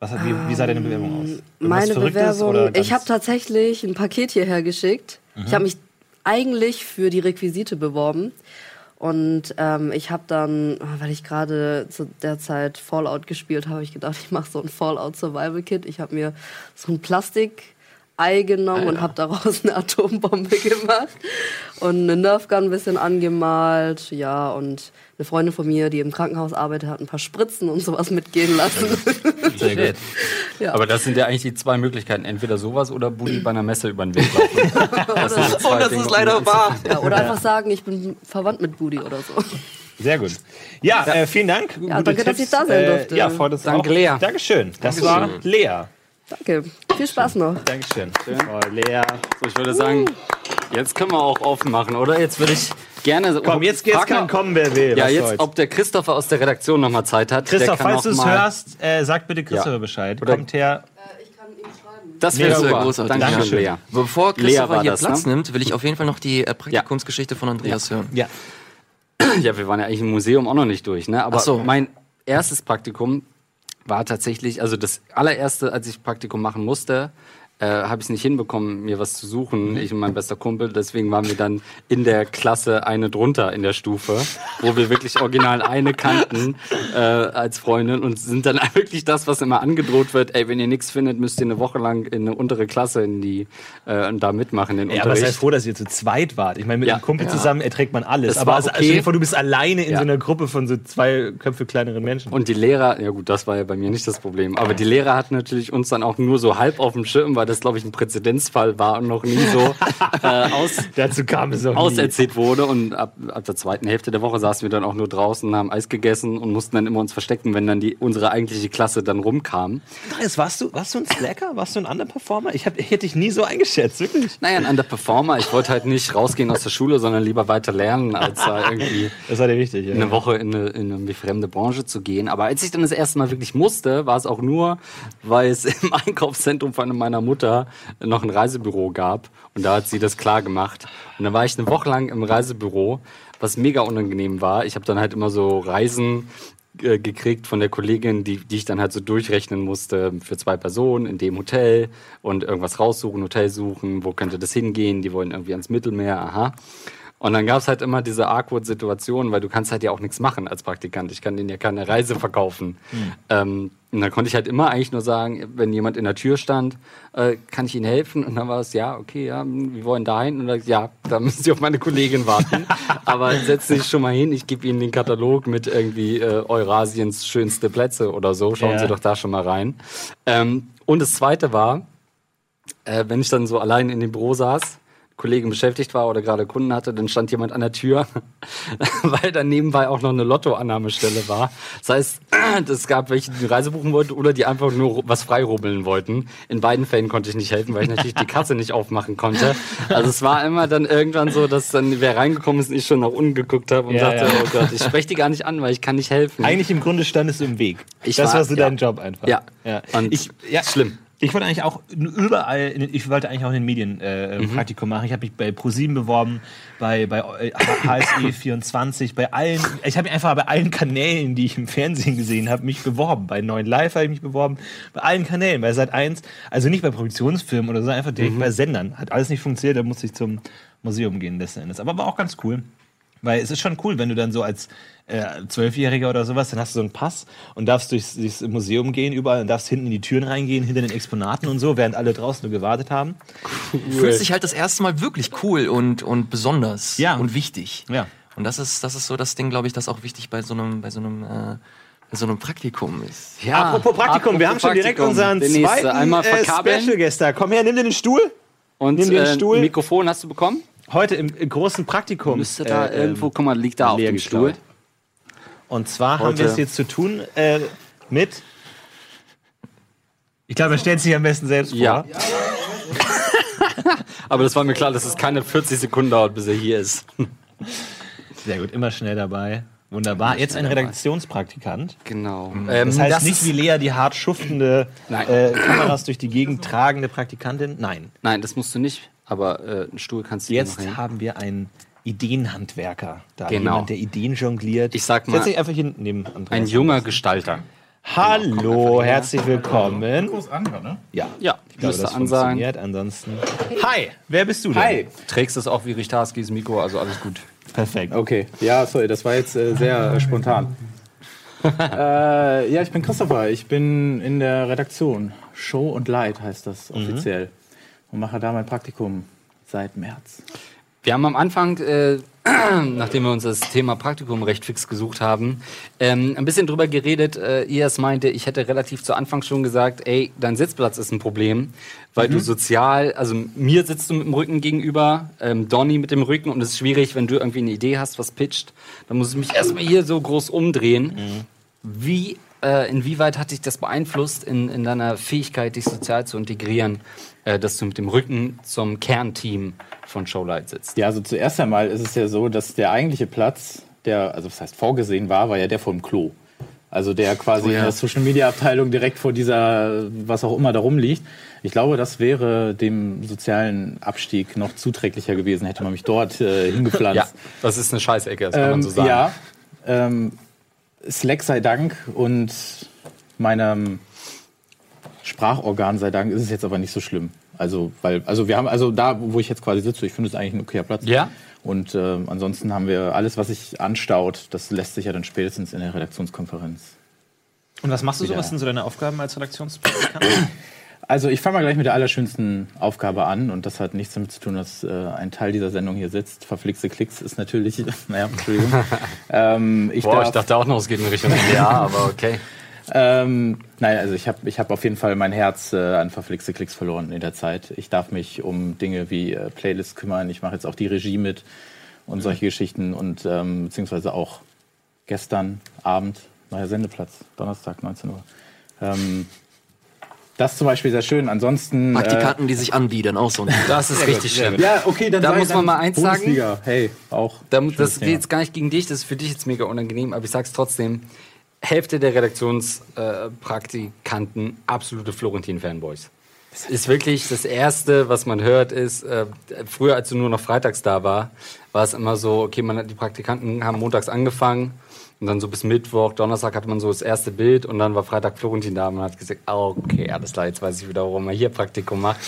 Was wie, wie sah deine Bewerbung aus? Irgendwas Ähm, Meine Bewerbung, ich habe tatsächlich ein Paket hierher geschickt. Ich habe mich eigentlich für die Requisite beworben. Und ähm, ich habe dann, weil ich gerade zu der Zeit Fallout gespielt habe, ich gedacht, *laughs* ich mache so ein Fallout Survival Kit. Ich habe mir so ein Plastik-Ei genommen und habe daraus eine Atombombe gemacht und eine Nerfgun ein bisschen angemalt. Ja, und eine Freundin von mir, die im Krankenhaus arbeitet, hat ein paar Spritzen und sowas mitgehen lassen. Sehr gut. *laughs* ja. Aber das sind ja eigentlich die zwei Möglichkeiten. Entweder sowas oder Bulli bei einer Messe über den Weg laufen. *laughs* Das Oh, das Dinge. ist leider wahr. Ja, oder einfach sagen, ich bin verwandt mit Budi oder so. Sehr gut. Ja, äh, vielen Dank. Ja, danke, dass Tipps. ich da sein Äh, durfte. ja, freut uns Danke, auch. Lea. Dankeschön. Das war Lea. Danke. Viel Spaß noch. Dankeschön. Oh, Lea. So, ich würde sagen, jetzt können wir auch offen machen, oder? Jetzt würde ich gerne. Komm, jetzt, jetzt kann kommen, wer will. Ja, jetzt, ob der Christopher aus der Redaktion noch mal Zeit hat. Christoph, der kann falls du es hörst, äh, sag bitte Christopher Ja. Bescheid. Oder- Kommt her. Ich kann ihm schreiben. Das wäre sehr super. großartig. Dankeschön, Lea. Bevor Lea Christopher war hier das, Platz ne? nimmt, will ich auf jeden Fall noch die äh, Praktikumsgeschichte von Andreas hören. Ja. Ja, wir waren ja eigentlich im Museum auch noch nicht durch, ne? Aber Ach so. mein erstes Praktikum war tatsächlich, also das allererste, als ich Praktikum machen musste, äh, habe ich es nicht hinbekommen, mir was zu suchen, ich und mein bester Kumpel. Deswegen waren wir dann in der Klasse eine drunter in der Stufe, wo wir wirklich original eine kannten äh, als Freundin und sind dann *laughs* wirklich das, was immer angedroht wird. Ey, wenn ihr nichts findet, müsst ihr eine Woche lang in eine untere Klasse in die äh, und da mitmachen den Ja, aber sei Unterricht. froh, dass ihr zu zweit wart. Ich meine, mit Ja. einem Kumpel Ja. zusammen erträgt man alles. Das aber also, okay. stell dir vor, du bist alleine in Ja. so einer Gruppe von so zwei Köpfe kleineren Menschen. Und die Lehrer, ja gut, das war ja bei mir nicht das Problem, aber die Lehrer hatten natürlich uns dann auch nur so halb auf dem Schirm, weil das, glaube ich, ein Präzedenzfall war und noch nie so *laughs* äh, aus, Dazu kam es auch nie. auserzählt wurde. Und ab, ab der zweiten Hälfte der Woche saßen wir dann auch nur draußen, haben Eis gegessen und mussten dann immer uns verstecken, wenn dann die, unsere eigentliche Klasse dann rumkam. Andreas, warst du, warst du ein Slacker? Warst du ein Underperformer? Ich, hab, ich hätte dich nie so eingeschätzt, wirklich. Naja, ein Underperformer. Ich wollte halt nicht rausgehen aus der Schule, sondern lieber weiter lernen, als da *laughs* irgendwie Das war dir wichtig, ja. eine Woche in eine, in eine fremde Branche zu gehen. Aber als ich dann das erste Mal wirklich musste, war es auch nur, weil es im Einkaufszentrum von meiner Mutter noch ein Reisebüro gab. Und da hat sie das klar gemacht. Und dann war ich eine Woche lang im Reisebüro, was mega unangenehm war. Ich habe dann halt immer so Reisen äh, gekriegt von der Kollegin, die, die ich dann halt so durchrechnen musste für zwei Personen in dem Hotel und irgendwas raussuchen, Hotel suchen, wo könnte das hingehen, die wollen irgendwie ans Mittelmeer, aha. Und dann gab's halt immer diese awkward Situation, weil du kannst halt ja auch nichts machen als Praktikant. Ich kann denen ja keine Reise verkaufen. Ähm, und dann konnte ich halt immer eigentlich nur sagen, wenn jemand in der Tür stand, äh, kann ich Ihnen helfen? Und dann war es, ja, okay, ja, wir wollen dahin. Und dann, ja, da müssen Sie auf meine Kollegin warten. *laughs* Aber setzen Sie sich schon mal hin, ich gebe Ihnen den Katalog mit irgendwie äh, Eurasiens schönste Plätze oder so. Schauen Ja. Sie doch da schon mal rein. Ähm, und das Zweite war, äh, wenn ich dann so allein in dem Büro saß, Kollegin beschäftigt war oder gerade Kunden hatte, dann stand jemand an der Tür, *laughs* weil dann nebenbei auch noch eine Lottoannahmestelle war. Das heißt, *clears throat* es gab welche, die eine Reise buchen wollten oder die einfach nur was freirubbeln wollten. In beiden Fällen konnte ich nicht helfen, weil ich natürlich die Kasse nicht aufmachen konnte. Also es war immer dann irgendwann so, dass dann wer reingekommen ist und ich schon nach unten geguckt habe und Ja, dachte, ja. oh Gott, ich spreche die gar nicht an, weil ich kann nicht helfen. Eigentlich im Grunde standest du im Weg. Ich das war- war so ja. dein Job einfach. Ja. ja. Und ich, ja. schlimm. Ich wollte eigentlich auch überall, ich wollte eigentlich auch in den Medien äh, Mhm. Praktikum machen. Ich habe mich bei ProSieben beworben, bei, bei äh, HSE *coughs* 24, bei allen, ich habe mich einfach bei allen Kanälen, die ich im Fernsehen gesehen habe, mich beworben. Bei 9 Live habe ich mich beworben, bei allen Kanälen, bei Sat 1, also nicht bei Produktionsfirmen oder so, einfach Mhm. direkt bei Sendern. Hat alles nicht funktioniert, da musste ich zum Museum gehen letzten Endes. Aber war auch ganz cool. Weil es ist schon cool, wenn du dann so als äh, Zwölfjähriger oder sowas, dann hast du so einen Pass und darfst durchs, durchs Museum gehen überall und darfst hinten in die Türen reingehen, hinter den Exponaten und so, während alle draußen nur gewartet haben. Fühlt sich halt das erste Mal wirklich cool und, und besonders Ja. und wichtig. Ja. Und das ist, das ist so das Ding, glaube ich, das auch wichtig bei so einem, bei so einem, äh, bei so einem Praktikum ist. Ja, apropos Praktikum, wir haben apropos schon direkt unseren nächste. zweiten Einmal äh. Special Guest da. Komm her, nimm dir den Stuhl. Und Nimm dir den äh, Stuhl. ein Mikrofon hast du bekommen? Heute im, im großen Praktikum. Müsste da äh, irgendwo, ähm, guck mal, liegt da auf dem. Stuhl. Und zwar haben Heute- wir es jetzt zu tun äh, mit. Ich glaube, er stellt sich am besten selbst vor. Ja. *laughs* Aber das war mir klar, dass es keine 40 Sekunden dauert, bis er hier ist. Sehr gut, immer schnell dabei. Wunderbar. Jetzt ein. Redaktionspraktikant. Genau. Das heißt nicht wie Lea die hart schuftende äh, Kameras durch die Gegend tragende Praktikantin. Nein. Nein, das musst du nicht. Aber äh, einen Stuhl kannst du Jetzt noch haben wir einen Ideenhandwerker da. Genau. Jemand, der Ideen jongliert. Ich sag mal, Setz dich einfach hier neben Andreas. Ein junger Gestalter. Hallo, herzlich willkommen. Ne? Ja, Ja, ich glaube, müsste das an sein. funktioniert. Ansonsten. Hi, wer bist du denn? Hi. Trägst es auch wie Richtarskis Mikro, also alles gut. Perfekt. Okay, ja, sorry, das war jetzt äh, sehr äh, *laughs* spontan. *laughs* äh, ja, ich bin Christopher. Ich bin in der Redaktion. Show und Light heißt das offiziell. Und mache da mein Praktikum seit März. Wir haben am Anfang, äh, *clears throat* nachdem wir uns das Thema Praktikum recht fix gesucht haben, ähm, ein bisschen drüber geredet. Äh, Ias meinte, ich hätte relativ zu Anfang schon gesagt, ey, dein Sitzplatz ist ein Problem, weil du sozial, also mir sitzt du mit dem Rücken gegenüber, ähm, Donny mit dem Rücken und es ist schwierig, wenn du irgendwie eine Idee hast, was pitcht, dann muss ich mich erstmal hier so groß umdrehen. Wie, äh, inwieweit hat dich das beeinflusst in, in deiner Fähigkeit, dich sozial zu integrieren, äh, dass du mit dem Rücken zum Kernteam von Showlight sitzt? Ja, also zuerst einmal ist es ja so, dass der eigentliche Platz, der, also was heißt vorgesehen war, war ja der vor dem Klo. Also der quasi Oh ja. in der Social Media Abteilung direkt vor dieser, was auch immer da rumliegt. Ich glaube, das wäre dem sozialen Abstieg noch zuträglicher gewesen, hätte man mich dort äh, *laughs* hingepflanzt. Ja, das ist eine Scheißecke, das kann man Ähm, so sagen. Ja, ähm, Slack sei Dank und meinem Sprachorgan sei Dank ist es jetzt aber nicht so schlimm. Also, weil, also wir haben, also da, wo ich jetzt quasi sitze, ich finde es eigentlich ein okayer Platz. Ja? Und ähm, ansonsten haben wir alles, was sich anstaut, das lässt sich ja dann spätestens in der Redaktionskonferenz. Und was machst du so? Was sind so deine Aufgaben als Redaktionspraktikant? Also ich fange mal gleich mit der allerschönsten Aufgabe an und das hat nichts damit zu tun, dass äh, ein Teil dieser Sendung hier sitzt. Verflixte Klicks ist natürlich, *laughs* naja, Entschuldigung. *laughs* ähm, ich Boah, darf, ich dachte auch noch, es geht in Richtung *laughs* Ja, aber okay. Ähm, nein, also ich habe ich hab auf jeden Fall mein Herz äh, an verflixte Klicks verloren in der Zeit. Ich darf mich um Dinge wie äh, Playlists kümmern. Ich mache jetzt auch die Regie mit und solche Geschichten und ähm, beziehungsweise auch gestern Abend neuer Sendeplatz, Donnerstag 19 Uhr. Ähm, das ist zum Beispiel sehr schön. Ansonsten Praktikanten, die sich anbieten, auch so. Das ist richtig schlimm. Äh, ja, okay, dann Da muss man dann mal eins sagen. Bundesliga. Hey, auch. Da, das geht Thema. jetzt gar nicht gegen dich, das ist für dich jetzt mega unangenehm, aber ich sag's trotzdem. Hälfte der Redaktionspraktikanten äh, absolute Florentin-Fanboys. Ist wirklich das Erste, was man hört, ist, äh, früher, als du nur noch freitags da war, war es immer so, okay, man hat, die Praktikanten haben montags angefangen und dann so bis Mittwoch, Donnerstag hatte man so das erste Bild und dann war Freitag Florentin da und man hat gesagt, ah, okay, alles klar, jetzt weiß ich wieder, warum er hier Praktikum macht.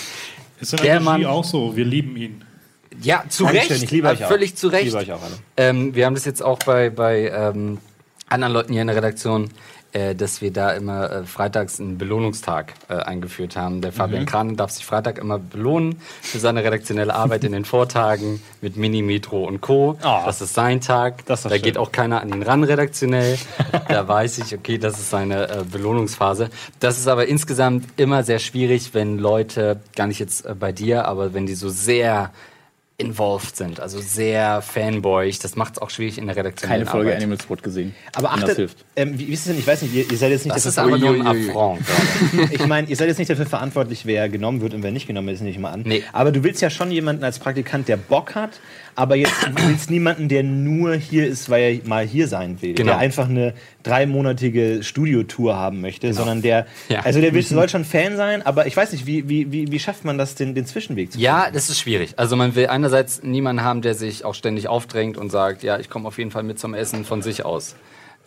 Ist in Der der Mann- auch so. Wir lieben ihn. Ja, zu Dankeschön, Recht. ich liebe euch äh, auch. Völlig zu Ich Recht. liebe euch auch alle. Ähm, wir haben das jetzt auch bei, bei ähm, anderen Leuten hier in der Redaktion, äh, dass wir da immer äh, freitags einen Belohnungstag äh, eingeführt haben. Der Mhm. Fabian Kran darf sich Freitag immer belohnen für seine redaktionelle Arbeit in den Vortagen mit Mini, Metro und Co. Ah. das ist sein Tag. Das ist da schön. geht auch keiner an ihn ran redaktionell. da weiß ich, okay, das ist seine äh, Belohnungsphase. Das ist aber insgesamt immer sehr schwierig, wenn Leute, gar nicht jetzt äh, bei dir, aber wenn die so sehr involved sind, also sehr fanboyig. Das macht es auch schwierig in der Redaktion. Keine Folge Animal Sport gesehen. Aber achtet, hilft. ähm, wie, wie ist es denn? Ich weiß nicht, ihr, ihr seid jetzt nicht Das ist dafür gerade. *laughs* ich meine, ihr seid jetzt nicht dafür verantwortlich, wer genommen wird und wer nicht genommen wird, nehme ich mal an. Nee. Aber du willst ja schon jemanden als Praktikant, der Bock hat, aber jetzt du willst niemanden, der nur hier ist, weil er mal hier sein will. Genau. Der einfach eine dreimonatige Studiotour haben möchte, sondern der, Ja. also der will, soll schon Fan sein, aber ich weiß nicht, wie, wie, wie, wie schafft man das, den, den Zwischenweg zu Ja, das ist schwierig. Also man will einerseits niemanden haben, der sich auch ständig aufdrängt und sagt, ja, ich komme auf jeden Fall mit zum Essen von sich aus.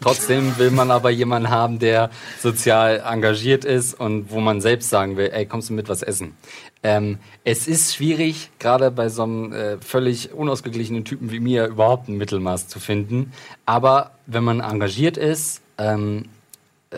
Trotzdem will man aber jemanden haben, der sozial engagiert ist und wo man selbst sagen will, ey, kommst du mit was essen? Ähm, es ist schwierig, gerade bei so einem äh, völlig unausgeglichenen Typen wie mir überhaupt ein Mittelmaß zu finden. Aber wenn man engagiert ist, ähm, äh,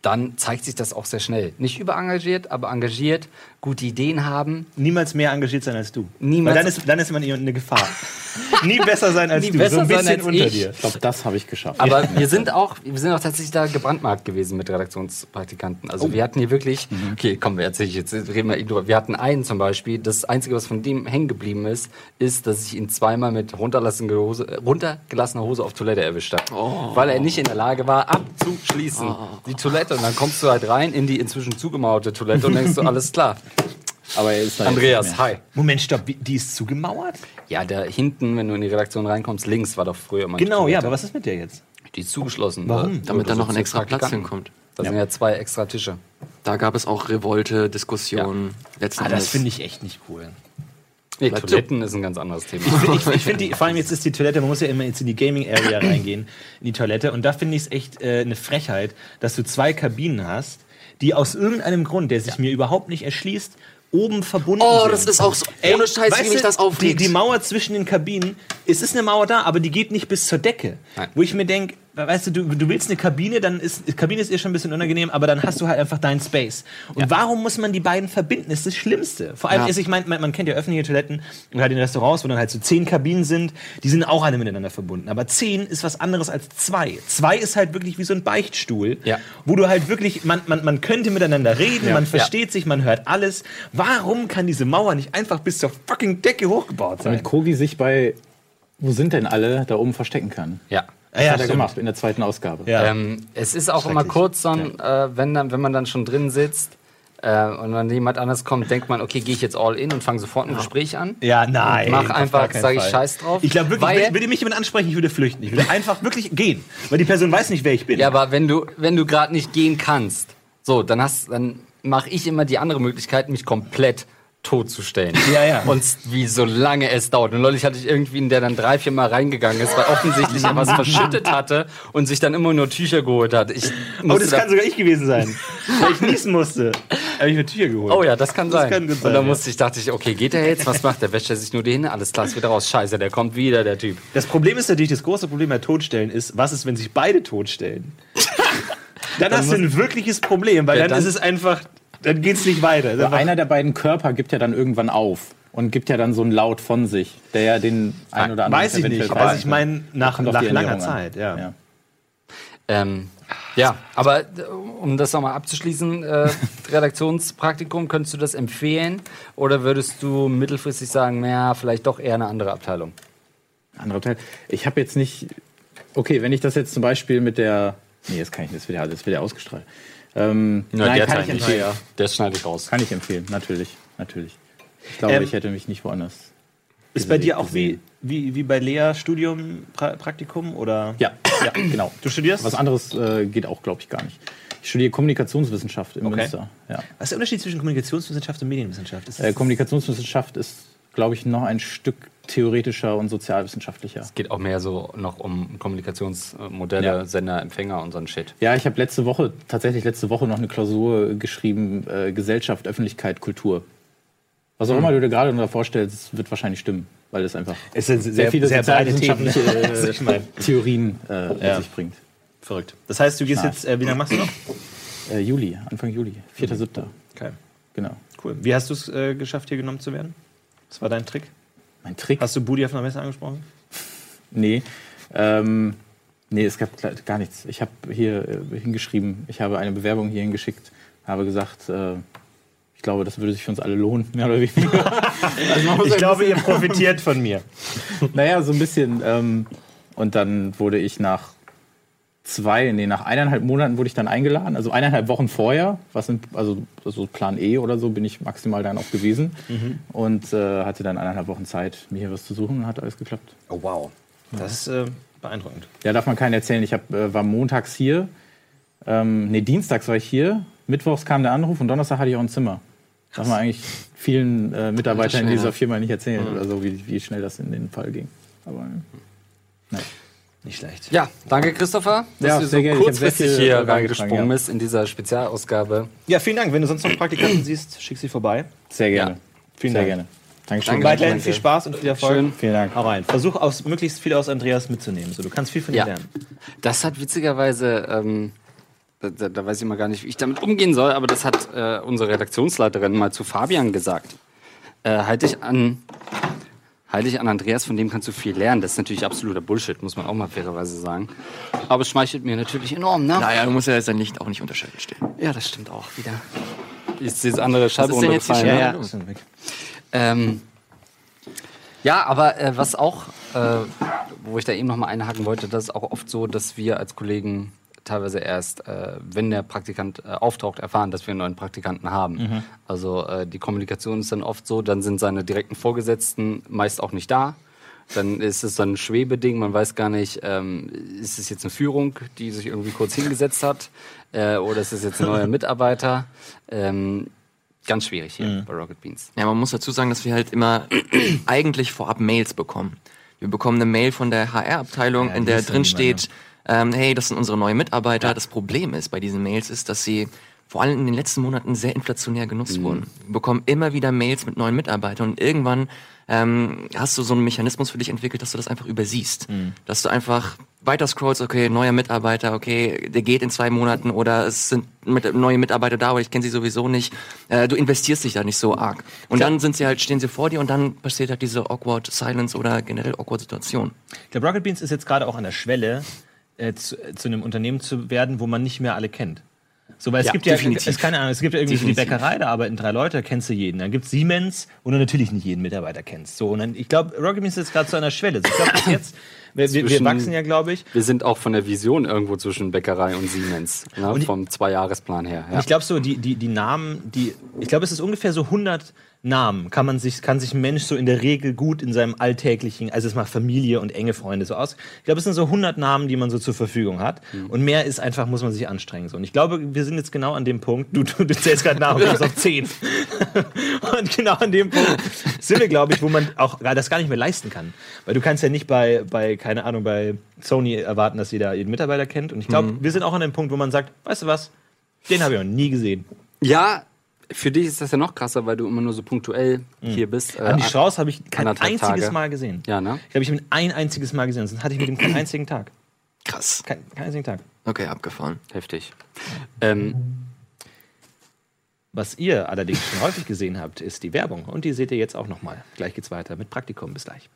dann zeigt sich das auch sehr schnell. Nicht überengagiert, aber engagiert, gute Ideen haben. Niemals mehr engagiert sein als du. Niemals- Weil dann ist, dann ist man eine Gefahr. *laughs* Nie besser sein als Nie du. besser so ein sein bisschen unter ich. dir. Ich glaube, das habe ich geschafft. Aber wir sind auch, wir sind auch tatsächlich da gebrandmarkt gewesen mit Redaktionspraktikanten. Also wir hatten hier wirklich, okay, komm, wir erzähl ich jetzt, reden wir eben drüber. Wir hatten einen zum Beispiel, das Einzige, was von dem hängen geblieben ist, ist, dass ich ihn zweimal mit runtergelassener Hose, runtergelassener Hose auf Toilette erwischt habe. Weil er nicht in der Lage war, abzuschließen, die Toilette. Und dann kommst du halt rein in die inzwischen zugemauerte Toilette und denkst du, *laughs* alles klar. Aber er ist da Andreas, hi. Moment, stopp, wie- die ist zugemauert? Ja, da hinten, wenn du in die Redaktion reinkommst, links war doch früher immer die Genau, ja, Toilette. aber was ist mit der jetzt? Die ist zugeschlossen. Warum? weil- Damit da noch ein extra Platz hinkommt. Da sind ja zwei extra Tische. Da gab es auch Revolte, Diskussionen. Letzten Ah, das finde ich echt nicht cool. Nee, Bleibt Toiletten ist ein ganz anderes Thema. Ich, ich finde, die- *laughs* vor allem jetzt ist die Toilette, man muss ja immer jetzt in die Gaming-Area *clears throat* reingehen, in die Toilette. Und da finde ich es echt äh, eine Frechheit, dass du zwei Kabinen hast, die aus irgendeinem Grund, der sich mir überhaupt nicht erschließt, oben verbunden Oh, sind. das ist auch so, ohne Scheiß, wie mich das aufregt. Die, die Mauer zwischen den Kabinen, es ist eine Mauer da, aber die geht nicht bis zur Decke. Nein. Wo ich mir denke, weißt du, du, du willst eine Kabine, dann ist, Kabine ist eh schon ein bisschen unangenehm, aber dann hast du halt einfach deinen Space. Und warum muss man die beiden verbinden? Das ist das Schlimmste. Vor allem Ja. ist, ich meine, man, man kennt ja öffentliche Toiletten und halt in Restaurants, wo dann halt so zehn Kabinen sind, die sind auch alle miteinander verbunden. Aber zehn ist was anderes als zwei. Zwei ist halt wirklich wie so ein Beichtstuhl, Ja. wo du halt wirklich, man, man, man könnte miteinander reden, man versteht sich, man hört alles. Warum kann diese Mauer nicht einfach bis zur fucking Decke hochgebaut sein? Damit Kogi sich bei Wo sind denn alle da oben verstecken kann. Ja. Das ja, hat er stimmt. gemacht in der zweiten Ausgabe. Ja. Ähm, es ist auch immer kurz so, ein, äh, wenn, dann, wenn man dann schon drin sitzt äh, und wenn jemand anders kommt, denkt man, okay, gehe ich jetzt all in und fange sofort ein Gespräch an. Ja, nein. Mach einfach, gar keinen sag ich. Scheiß drauf. Ich glaube wirklich, Weil- würde, würde mich jemand ansprechen, ich würde flüchten. Ich würde einfach wirklich gehen. Weil die Person weiß nicht, wer ich bin. Ja, aber wenn du, wenn du gerade nicht gehen kannst, so, dann hast, dann mache ich immer die andere Möglichkeit, mich komplett totzustellen. Ja, ja. Und wie so lange es dauert. Und neulich hatte ich irgendwie einen, der dann drei, vier Mal reingegangen ist, weil offensichtlich er was *laughs* verschüttet hatte und sich dann immer nur Tücher geholt hat. Ich oh, das da- kann sogar ich gewesen sein. weil ich niesen musste. *laughs* Habe ich mir Tücher geholt. Oh ja, das kann sein. kann gut sein, und dann musste ich, dachte ich, okay, geht der jetzt? Was macht der? Wäscht er sich nur die Hände? Alles klar, es wird raus. Scheiße, der kommt wieder, der Typ. Das Problem ist natürlich, das große Problem bei Totstellen ist, was ist, wenn sich beide totstellen? *laughs* dann, hast du ein wirkliches Problem, weil Ja, dann, dann- ist es einfach, dann geht's nicht weiter. Aber einer der beiden Körper gibt ja dann irgendwann auf und gibt ja dann so einen Laut von sich, der ja den ein oder anderen Weiß ich nicht. Also ich meine, nach, nach langer Ernährung. Zeit, ja. Ja. Ähm, ja, aber äh, um das nochmal abzuschließen, äh, *laughs* Redaktionspraktikum, könntest du das empfehlen? Oder würdest du mittelfristig sagen, naja, vielleicht doch eher eine andere Abteilung? Anderer Teil. Ich habe jetzt nicht. Okay, wenn ich das jetzt zum Beispiel mit der. Nee, das kann ich nicht, das wird ja, das wird ja ausgestrahlt. Ähm, nein, der kann ich nicht. empfehlen. Das schneide ich raus. Kann ich empfehlen, natürlich. Natürlich. Ich glaube, Ähm, ich hätte mich nicht woanders. Ist bei dir auch wie, wie, wie bei Lea Studium, pra Praktikum oder? Ja, ja, genau. Du studierst? Was anderes äh, geht auch, glaube ich, gar nicht. Ich studiere Kommunikationswissenschaft in Okay. Münster. Ja. Was ist der Unterschied zwischen Kommunikationswissenschaft und Medienwissenschaft? Äh, Kommunikationswissenschaft ist, glaube ich, noch ein Stück theoretischer und sozialwissenschaftlicher. Es geht auch mehr so noch um Kommunikationsmodelle, Ja. Sender, Empfänger und so ein Shit. Ja, ich habe letzte Woche, tatsächlich letzte Woche noch eine Klausur geschrieben, äh, Gesellschaft, Öffentlichkeit, Kultur. Was Hm. auch immer du dir gerade darunter vorstellst, wird wahrscheinlich stimmen, weil es einfach Es sind sehr, sehr viele sehr sozialwissenschaftliche äh, *laughs* Theorien äh, mit Ja. sich bringt. verrückt. Das heißt, du gehst Schnarch. jetzt, äh, wie lange machst du noch? Äh, Juli, Anfang Juli, 4.7. Okay, Genau. cool. Wie hast du es äh, geschafft, hier genommen zu werden? Was war dein Trick? Mein Trick? Hast du Budi auf einer Messe angesprochen? *laughs* Nee. Ähm, nee, es gab gar nichts. Ich habe hier äh, hingeschrieben, ich habe eine Bewerbung hier hingeschickt, habe gesagt, äh, ich glaube, das würde sich für uns alle lohnen, mehr oder weniger. *laughs* Ich glaube, ihr profitiert von mir. *laughs* naja, so ein bisschen. Ähm, und dann wurde ich nach zwei, nee, nach eineinhalb Monaten wurde ich dann eingeladen, also eineinhalb Wochen vorher, was sind, also so Plan E oder so bin ich maximal dann auch gewesen und äh, hatte dann eineinhalb Wochen Zeit, mir hier was zu suchen und hat alles geklappt. Oh, wow. Das ist äh, beeindruckend. Ja, darf man keinen erzählen. Ich hab, äh, war montags hier, ähm, nee, dienstags war ich hier, mittwochs kam der Anruf und Donnerstag hatte ich auch ein Zimmer. Darf man eigentlich vielen äh, Mitarbeitern in dieser ja. Firma nicht erzählen oder so, wie, wie schnell das in den Fall ging. Aber äh, nein. Nicht schlecht. Ja, danke Christopher, dass Ja, du sehr so gerne. Kurzfristig hier reingesprungen ja. bist in dieser Spezialausgabe. Ja, vielen Dank. Wenn du sonst noch Praktikanten siehst, schick sie vorbei. Sehr gerne. Ja. Vielen Sehr Dank. gerne. Dankeschön. Danke. Weiterhin viel Spaß und viel Erfolg. Schön. Vielen Dank. Hau rein. Versuch aus, möglichst viel aus Andreas mitzunehmen. So, du kannst viel von Ja. ihm lernen. Das hat witzigerweise, ähm, da, da, weiß ich immer gar nicht, wie ich damit umgehen soll, aber das hat äh, unsere Redaktionsleiterin mal zu Fabian gesagt. Äh, halte ich an, ich an Andreas, von dem kannst du viel lernen. Das ist natürlich absoluter Bullshit, muss man auch mal fairerweise sagen. Aber es schmeichelt mir natürlich enorm, ne? Naja, du musst ja jetzt dein Licht auch nicht unter Schatten stehen. Ja, das stimmt auch wieder. Ist dieses andere Scheibe runtergefallen, ne? wieder los? Ähm, ja, aber äh, was auch, äh, wo ich da eben noch mal einhaken wollte, das ist auch oft so, dass wir als Kollegen teilweise erst, äh, wenn der Praktikant äh, auftaucht, erfahren, dass wir einen neuen Praktikanten haben. Also äh, die Kommunikation ist dann oft so, dann sind seine direkten Vorgesetzten meist auch nicht da. Dann ist es so ein Schwebeding, man weiß gar nicht, ähm, ist es jetzt eine Führung, die sich irgendwie kurz hingesetzt hat, äh, oder ist es jetzt ein neuer *laughs* Mitarbeiter? Ähm, ganz schwierig hier bei Rocket Beans. Ja, man muss dazu sagen, dass wir halt immer eigentlich vorab Mails bekommen. Wir bekommen eine Mail von der HR-Abteilung, Ja, in der drin niemand, steht, ähm, hey, das sind unsere neuen Mitarbeiter. Das Problem ist bei diesen Mails ist, dass sie vor allem in den letzten Monaten sehr inflationär genutzt wurden. Wir bekommen immer wieder Mails mit neuen Mitarbeitern und irgendwann ähm, hast du so einen Mechanismus für dich entwickelt, dass du das einfach übersiehst. Dass du einfach weiter scrollst, okay, neuer Mitarbeiter, okay, der geht in zwei Monaten oder es sind mit, neue Mitarbeiter da, aber ich kenne sie sowieso nicht. Äh, du investierst dich da nicht so arg. Und dann sind sie halt, stehen sie vor dir und dann passiert halt diese awkward Silence oder generell awkward Situation. Glaube, Rocket Beans ist jetzt gerade auch an der Schwelle, äh, zu, äh, zu einem Unternehmen zu werden, wo man nicht mehr alle kennt. So, weil es Ja, gibt ja, definitiv. es, keine Ahnung, es gibt ja irgendwie so die Definitiv. Bäckerei, da arbeiten drei Leute, da kennst du jeden. Dann gibt es Siemens, wo du natürlich nicht jeden Mitarbeiter kennst. So, und dann, ich glaube, Rocket Beans ist jetzt gerade zu einer Schwelle. Ich glaube, bis *coughs* jetzt, wir, wir, wir Zwischen- wachsen ja, glaube ich. Wir sind auch von der Vision irgendwo zwischen Bäckerei und Siemens, ne, Und die- vom Zweijahresplan her. Ja. Ich glaube so, die, die, die Namen, die, ich glaube, es ist ungefähr so 100 Namen, kann man sich, kann sich ein Mensch so in der Regel gut in seinem alltäglichen, also es mal Familie und enge Freunde so aus. Ich glaube, es sind so 100 Namen, die man so zur Verfügung hat. Und mehr ist einfach, muss man sich anstrengen. So. Und ich glaube, wir sind jetzt genau an dem Punkt, du, du, du zählst gerade nach und kommst auf 10. und genau an dem Punkt sind wir, glaube ich, wo man auch das gar nicht mehr leisten kann. Weil du kannst ja nicht bei, bei keine Ahnung, bei Sony erwarten, dass jeder jeden Mitarbeiter kennt. Und ich glaube, wir sind auch an dem Punkt, wo man sagt, weißt du was, den habe ich noch nie gesehen. ja, für dich ist das ja noch krasser, weil du immer nur so punktuell hier bist. Äh, Andi Strauß habe ich kein einziges Tage. Mal gesehen. Ja, ne? Ich glaube, ich habe ihn ein einziges Mal gesehen. Sonst hatte ich mit ihm keinen einzigen Tag. Krass. Kein, keinen einzigen Tag. Okay, abgefahren. Heftig. Ähm, Was ihr allerdings schon häufig gesehen habt, ist die Werbung. Und die seht ihr jetzt auch nochmal. Gleich geht's weiter mit Praktikum. Bis gleich.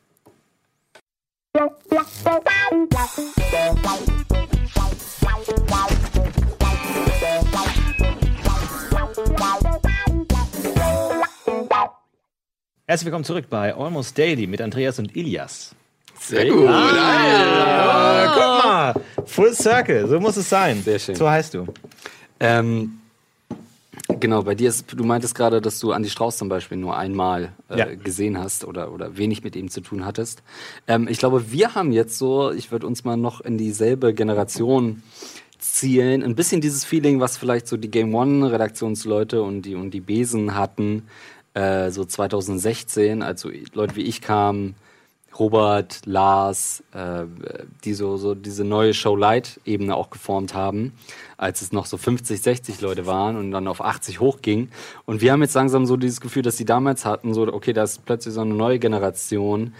Herzlich willkommen zurück bei Almost Daily mit Andreas und Ilias. Sehr gut. Ah, guck mal. Full Circle, so muss es sein. Sehr schön. So heißt du. ähm, genau, bei dir ist, du meintest gerade, dass du Andi Strauß zum Beispiel nur einmal äh, Ja. gesehen hast oder, oder wenig mit ihm zu tun hattest. Ähm, ich glaube, wir haben jetzt so, ich würde uns mal noch in dieselbe Generation zielen, ein bisschen dieses Feeling, was vielleicht so die Game One Redaktionsleute und die und die Besen hatten, äh, so 2016, als so Leute wie ich kamen, Robert, Lars, äh, die so, so diese neue Show Light Ebene auch geformt haben, als es noch so 50, 60 Leute waren und dann auf 80 hochging. Und wir haben jetzt langsam so dieses Gefühl, dass die damals hatten, so, okay, da ist plötzlich so eine neue Generation.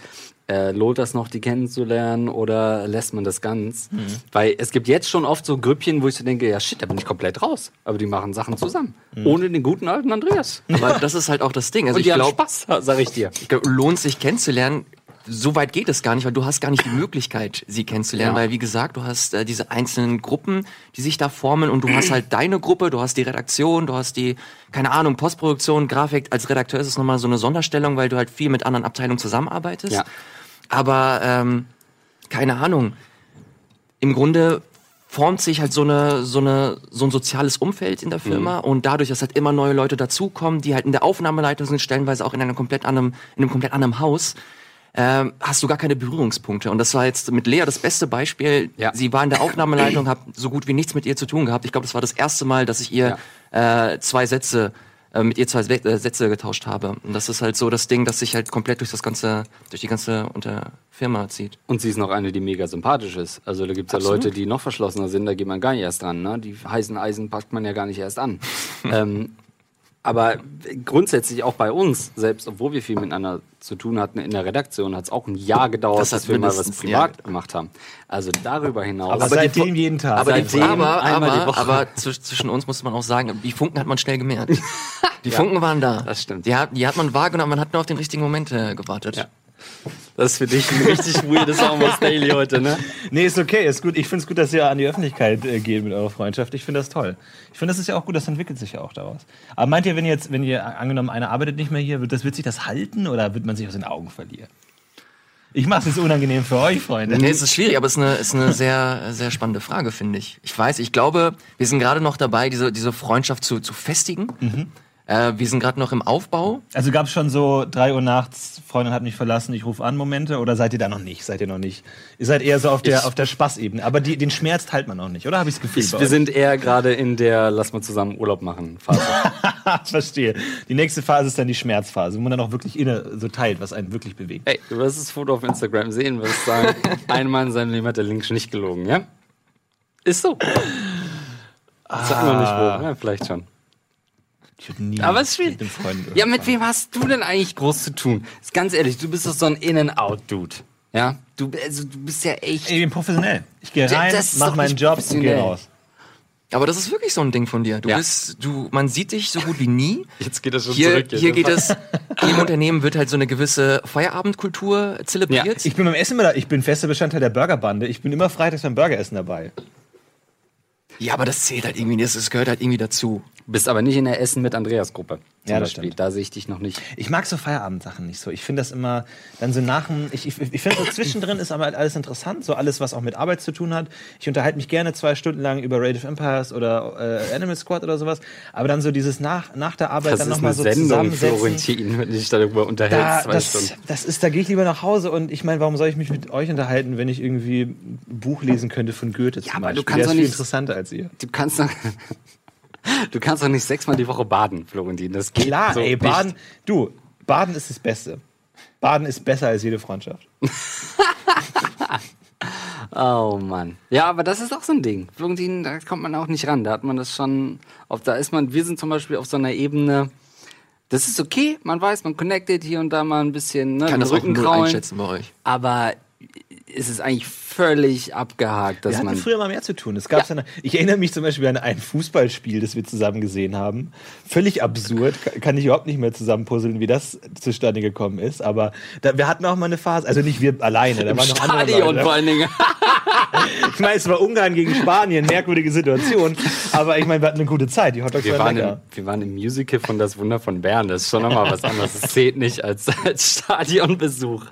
Äh, lohnt das noch, die kennenzulernen oder lässt man das ganz? Weil es gibt jetzt schon oft so Grüppchen, wo ich so denke, ja shit, da bin ich komplett raus. Aber die machen Sachen zusammen. Ohne den guten alten Andreas. Aber das ist halt auch das Ding. Also Und ich glaube, Spaß, sag ich dir. ich glaub, lohnt sich kennenzulernen. So weit geht es gar nicht, weil du hast gar nicht die *clears throat* Möglichkeit, sie kennenzulernen, Ja. weil wie gesagt, du hast äh, diese einzelnen Gruppen, die sich da formen und du hast halt deine Gruppe, du hast die Redaktion, du hast die, keine Ahnung, Postproduktion, Grafik. Als Redakteur ist es nochmal so eine Sonderstellung, weil du halt viel mit anderen Abteilungen zusammenarbeitest. Ja. Aber ähm, keine Ahnung. Im Grunde formt sich halt so eine so eine so ein soziales Umfeld in der Firma und dadurch, dass halt immer neue Leute dazukommen, die halt in der Aufnahmeleitung sind, stellenweise auch in einem komplett anderen in einem komplett anderen Haus, ähm, hast du gar keine Berührungspunkte. Und das war jetzt mit Lea das beste Beispiel. Ja. Sie war in der Aufnahmeleitung, habe so gut wie nichts mit ihr zu tun gehabt. Ich glaube, das war das erste Mal, dass ich ihr äh, zwei Sätze äh, mit ihr zwei äh, Sätze getauscht habe. Und das ist halt so das Ding, das sich halt komplett durch das ganze, durch die ganze unter Firma zieht. Und sie ist noch eine, die mega sympathisch ist. Also da gibt's ja Absolut. Leute, die noch verschlossener sind, da geht man gar nicht erst dran. Ne? Die heißen Eisen packt man ja gar nicht erst an. *laughs* ähm, aber grundsätzlich auch bei uns, selbst obwohl wir viel miteinander zu tun hatten in der Redaktion, hat's auch ein Jahr gedauert, Das hat dass wir mal was privat gemacht haben. Also darüber hinaus. Aber, Aber seitdem jeden Tag. Aber, die, Seitdem aber, einmal die aber, Woche. aber zwisch- zwischen uns muss man auch sagen, die Funken hat man schnell gemerkt. *laughs* Die Funken waren da. Das stimmt. Die hat, die hat man wahrgenommen, man hat nur auf den richtigen Moment äh, gewartet. Ja. Das ist für dich ein richtig weirdes Almost Daily heute, ne? *laughs* Nee, ist okay, ist gut. Ich finde es gut, dass ihr an die Öffentlichkeit äh, geht mit eurer Freundschaft. Ich finde das toll. Ich finde, das ist ja auch gut, das entwickelt sich ja auch daraus. Aber meint ihr, wenn jetzt, wenn ihr angenommen, einer arbeitet nicht mehr hier, wird, das, wird sich das halten oder wird man sich aus den Augen verlieren? Ich mache es jetzt unangenehm für euch, Freunde. Nee, es ist schwierig, aber es ist eine, ist eine sehr, sehr spannende Frage, finde ich. Ich weiß, ich glaube, wir sind gerade noch dabei, diese, diese Freundschaft zu, zu festigen. Äh, wir sind gerade noch im Aufbau. Also gab es schon so drei Uhr nachts, Freundin hat mich verlassen, ich rufe an Momente oder seid ihr da noch nicht? Seid ihr noch nicht? Ihr seid eher so auf der, Ich- auf der Spaßebene. Aber die, den Schmerz teilt man noch nicht, oder? Habe ich das Gefühl? Ich, wir euch? sind eher gerade in der Lass mal zusammen Urlaub machen Phase. *laughs* Verstehe. Die nächste Phase ist dann die Schmerzphase, wo man dann auch wirklich inne so teilt, was einen wirklich bewegt. Ey, du wirst das Foto auf Instagram sehen, wirst sagen, *laughs* ein Mann in seinem Leben hat der Link nicht gelogen, ja? Ist so. Sag nur nicht wo, ja, vielleicht schon. Ich würd nie Aber es mit dem Freund Ja, mit wem hast du denn eigentlich groß zu tun? Ist ganz ehrlich, du bist doch so ein In-and-Out-Dude. Ja? Du, also, du bist ja echt. Ich bin professionell. Ich gehe rein, mach meinen Job und gehe raus. Aber das ist wirklich so ein Ding von dir. Du Ja. bist, du, man sieht dich so gut wie nie. Jetzt geht das schon Hier, zurück. hier geht es, hier im Unternehmen wird halt so eine gewisse Feierabendkultur zelebriert. Ich bin beim Essen immer da, ich bin fester Bestandteil der Burgerbande. Ich bin immer freitags beim Burgeressen dabei. Ja, aber das zählt halt irgendwie, das, das gehört halt irgendwie dazu. Bist aber nicht in der Essen mit Andreas Gruppe. Zum Ja, das Beispiel. stimmt. Da sehe ich dich noch nicht. Ich mag so Feierabendsachen nicht so. Ich finde das immer dann so nach dem. Ich, ich, ich finde so zwischendrin ist aber halt alles interessant, so alles, was auch mit Arbeit zu tun hat. Ich unterhalte mich gerne zwei Stunden lang über Rage of Empires oder äh, Animal Squad oder sowas. Aber dann so dieses nach, nach der Arbeit Das dann nochmal so Sendung, zusammensetzen. Florentin, wenn du dich darüber Da, unterhältst, zwei das, Stunden. das ist, da gehe ich lieber nach Hause und ich meine, warum soll ich mich mit euch unterhalten, wenn ich irgendwie ein Buch lesen könnte von Goethe zum aber du Beispiel? kannst Der doch ist viel nicht- interessanter als ihr. Du kannst doch, du kannst doch nicht sechsmal die Woche baden, Florentin. Das geht Klar, so ey, nicht. Baden, du, Baden ist das Beste. Baden ist besser als jede Freundschaft. *laughs* Oh Mann. Ja, aber das ist auch so ein Ding. Florentin, da kommt man auch nicht ran. Da hat man das schon, auf, da ist man, wir sind zum Beispiel auf so einer Ebene, das ist okay, man weiß, man connected hier und da mal ein bisschen, ne, Ich kann das auch Rücken null kraulen, einschätzen bei euch. aber es ist eigentlich völlig abgehakt, dass Wir hatten man früher mal mehr zu tun. Es gab ja. ich erinnere mich zum Beispiel an ein Fußballspiel, das wir zusammen gesehen haben. Völlig absurd, Ka- kann ich überhaupt nicht mehr zusammenpuzzeln, wie das zustande gekommen ist. Aber da, wir hatten auch mal eine Phase, also nicht wir alleine, da im waren noch andere Stadion Leute. vor allen Dingen. *laughs* Ich meine, es war Ungarn gegen Spanien, merkwürdige Situation. Aber ich meine, wir hatten eine gute Zeit. Die Hotdogs Wir waren waren, im, wir waren im Musical von Das Wunder von Bern. Das ist schon nochmal was anderes. Das zählt nicht als, als Stadionbesuch.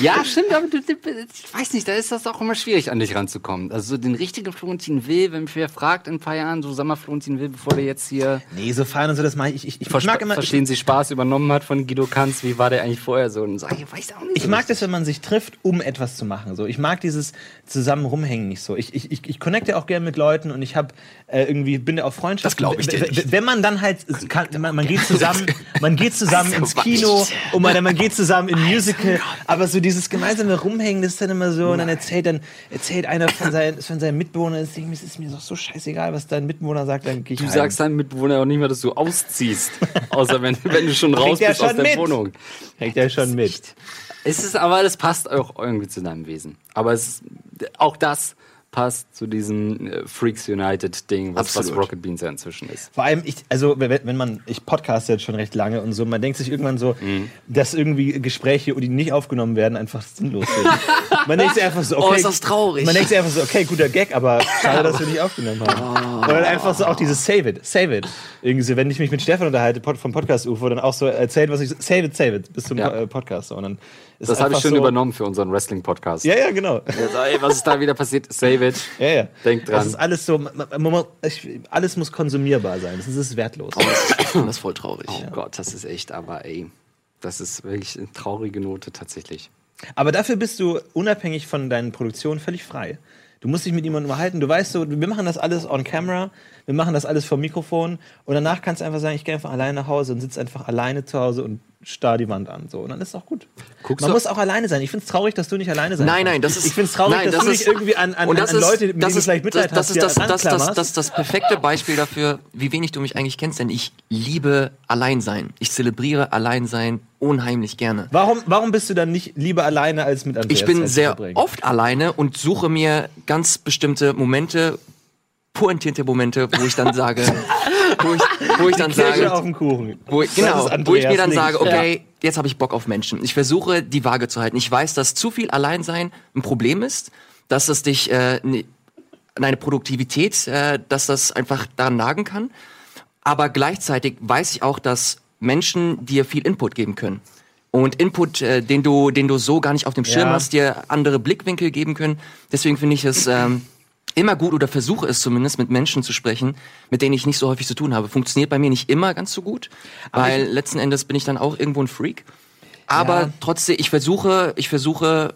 Ja, stimmt, aber du, du, ich weiß nicht, da ist das auch immer schwierig, an dich ranzukommen. Also so den richtigen Florentin Will, wenn mich wer fragt in ein paar Jahren, so sag mal Florentin Will, bevor der jetzt hier Nee, so feiern und so, das mache ich. Ich, ich, ich mag immer. Verstehen Sie Spaß übernommen hat von Guido Kanz. Wie war der eigentlich vorher so? Und sag ich, weiß auch nicht. Ich mag das, wenn man sich trifft, um etwas zu machen. So, ich mag dieses zusammen rumhängen nicht so. Ich, ich, ich, connecte auch gerne mit Leuten und ich habe äh, irgendwie bin auf Freundschaft. Das glaub ich dir nicht. Wenn man dann halt kann, man, man geht zusammen, man geht zusammen ins Kino und man, man geht zusammen in Musical, aber so dieses gemeinsame Rumhängen, das ist dann immer so und dann erzählt dann erzählt einer von seinen von seinen Mitbewohnern, das Ding, es ist mir doch so scheißegal, was dein Mitbewohner sagt, dann gehe ich Du heim. sagst deinem Mitbewohner auch nicht mal, dass du ausziehst. Außer wenn, wenn du schon *laughs* raus bist aus schon der mit. Wohnung. Kriegt er schon mit. Es ist aber, das passt auch irgendwie zu deinem Wesen. Aber es ist, auch das passt zu diesem äh, Freaks United Ding, was, was. Rocket Beans ja inzwischen ist. Vor allem, ich, also wenn, man, ich podcast jetzt schon recht lange und so, man denkt sich irgendwann so, dass irgendwie Gespräche, die nicht aufgenommen werden, einfach sinnlos sind. *laughs* man denkt sich einfach so, okay. Oh, ist das traurig. Man denkt sich einfach so, okay, guter Gag, aber schade, dass wir nicht aufgenommen haben. Oder einfach so auch dieses Save it, save it. Irgendwie so, wenn ich mich mit Stefan unterhalte vom Podcast UFO, dann auch so erzählt, was ich, save it, save it, bis zum Ja. äh, Podcast. Und dann ist Das habe ich schon so, übernommen für unseren Wrestling-Podcast. Ja, ja, genau. Also, ey, was ist da wieder passiert? Save it. Ja, ja. Denk dran. Das ist alles so, alles muss konsumierbar sein. Das ist, das ist wertlos. Ich finde das voll traurig. Oh Gott, das ist echt, aber ey, das ist wirklich eine traurige Note tatsächlich. Aber dafür bist du unabhängig von deinen Produktionen völlig frei. Du musst dich mit jemandem unterhalten. Du weißt so, wir machen das alles on camera, wir machen das alles vom Mikrofon und danach kannst du einfach sagen, ich gehe einfach alleine nach Hause und sitze einfach alleine zu Hause und starr die Wand an. So. Und dann ist es auch gut. Guckst Man muss auch alleine sein. Ich finde es traurig, dass du nicht alleine sein Nein, nein, das ist. Ich finde es traurig, nein, dass das du nicht ist- irgendwie an, an, das an ist- Leute, mit das denen du ist- vielleicht Mitleid das, hast, das, ist das, das, das, das, das perfekte Beispiel dafür, wie wenig du mich eigentlich kennst, denn ich liebe Alleinsein. Ich zelebriere Alleinsein unheimlich gerne. Warum, warum bist du dann nicht lieber alleine als mit Andreas Ich bin sehr oft alleine und suche mir ganz bestimmte Momente, pointierte Momente, wo ich dann sage, *laughs* wo ich, wo ich dann sage, wo ich, genau, wo ich mir dann sage, okay, jetzt habe ich Bock auf Menschen. Ich versuche die Waage zu halten. Ich weiß, dass zu viel Alleinsein ein Problem ist, dass es dich äh, ne- an eine Produktivität, äh, dass das einfach daran nagen kann. Aber gleichzeitig weiß ich auch, dass Menschen dir viel Input geben können. Und Input, äh, den du, den du so gar nicht auf dem Schirm Ja. hast, dir andere Blickwinkel geben können. Deswegen finde ich es ähm, immer gut oder versuche es zumindest mit Menschen zu sprechen, mit denen ich nicht so häufig zu tun habe. Funktioniert bei mir nicht immer ganz so gut, weil letzten Endes bin ich dann auch irgendwo ein Freak. Aber Ja. trotzdem, ich versuche, ich versuche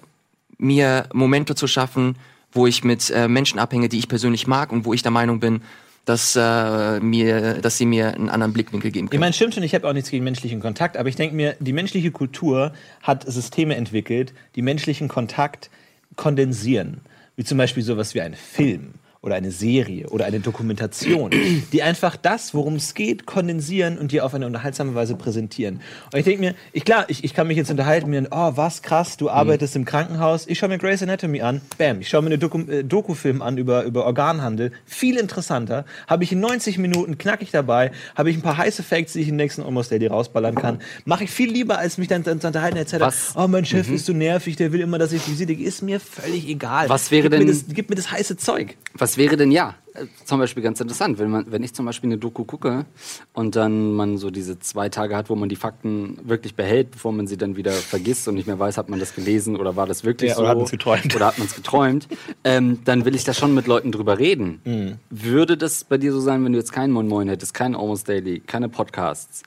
mir Momente zu schaffen, wo ich mit äh, Menschen abhänge, die ich persönlich mag und wo ich der Meinung bin, dass äh, mir, dass sie mir einen anderen Blickwinkel geben Ich können. meine, stimmt schon, ich habe auch nichts gegen menschlichen Kontakt, aber ich denke mir, die menschliche Kultur hat Systeme entwickelt, die menschlichen Kontakt kondensieren. Wie zum Beispiel sowas wie ein Film oder eine Serie oder eine Dokumentation, die einfach das, worum es geht, kondensieren und dir auf eine unterhaltsame Weise präsentieren. Und ich denke mir, ich, klar, ich, ich kann mich jetzt unterhalten mit, oh, was krass, du arbeitest im Krankenhaus, ich schaue mir Grey's Anatomy an, bam, ich schaue mir eine Doku, äh, Dokufilm an über, über Organhandel, viel interessanter, habe ich in 90 Minuten knackig dabei, habe ich ein paar heiße Facts, die ich im nächsten Almost Daily rausballern kann, mache ich viel lieber, als mich dann, zu unterhalten, etc. Was- Oh, mein Chef ist so nervig, der will immer, dass ich Visite, ist mir völlig egal. Was wäre gib denn- Mir das, gib mir das heiße Zeug. Was wäre denn ja? Zum Beispiel ganz interessant, wenn man, wenn ich zum Beispiel eine Doku gucke und dann man so diese zwei Tage hat, wo man die Fakten wirklich behält, bevor man sie dann wieder vergisst und nicht mehr weiß, hat man das gelesen oder war das wirklich Ja, so oder hat man's geträumt. oder hat man es geträumt, ähm, dann will ich da schon mit Leuten drüber reden. Mhm. Würde das bei dir so sein, wenn du jetzt keinen Moin Moin hättest, keinen Almost Daily, keine Podcasts?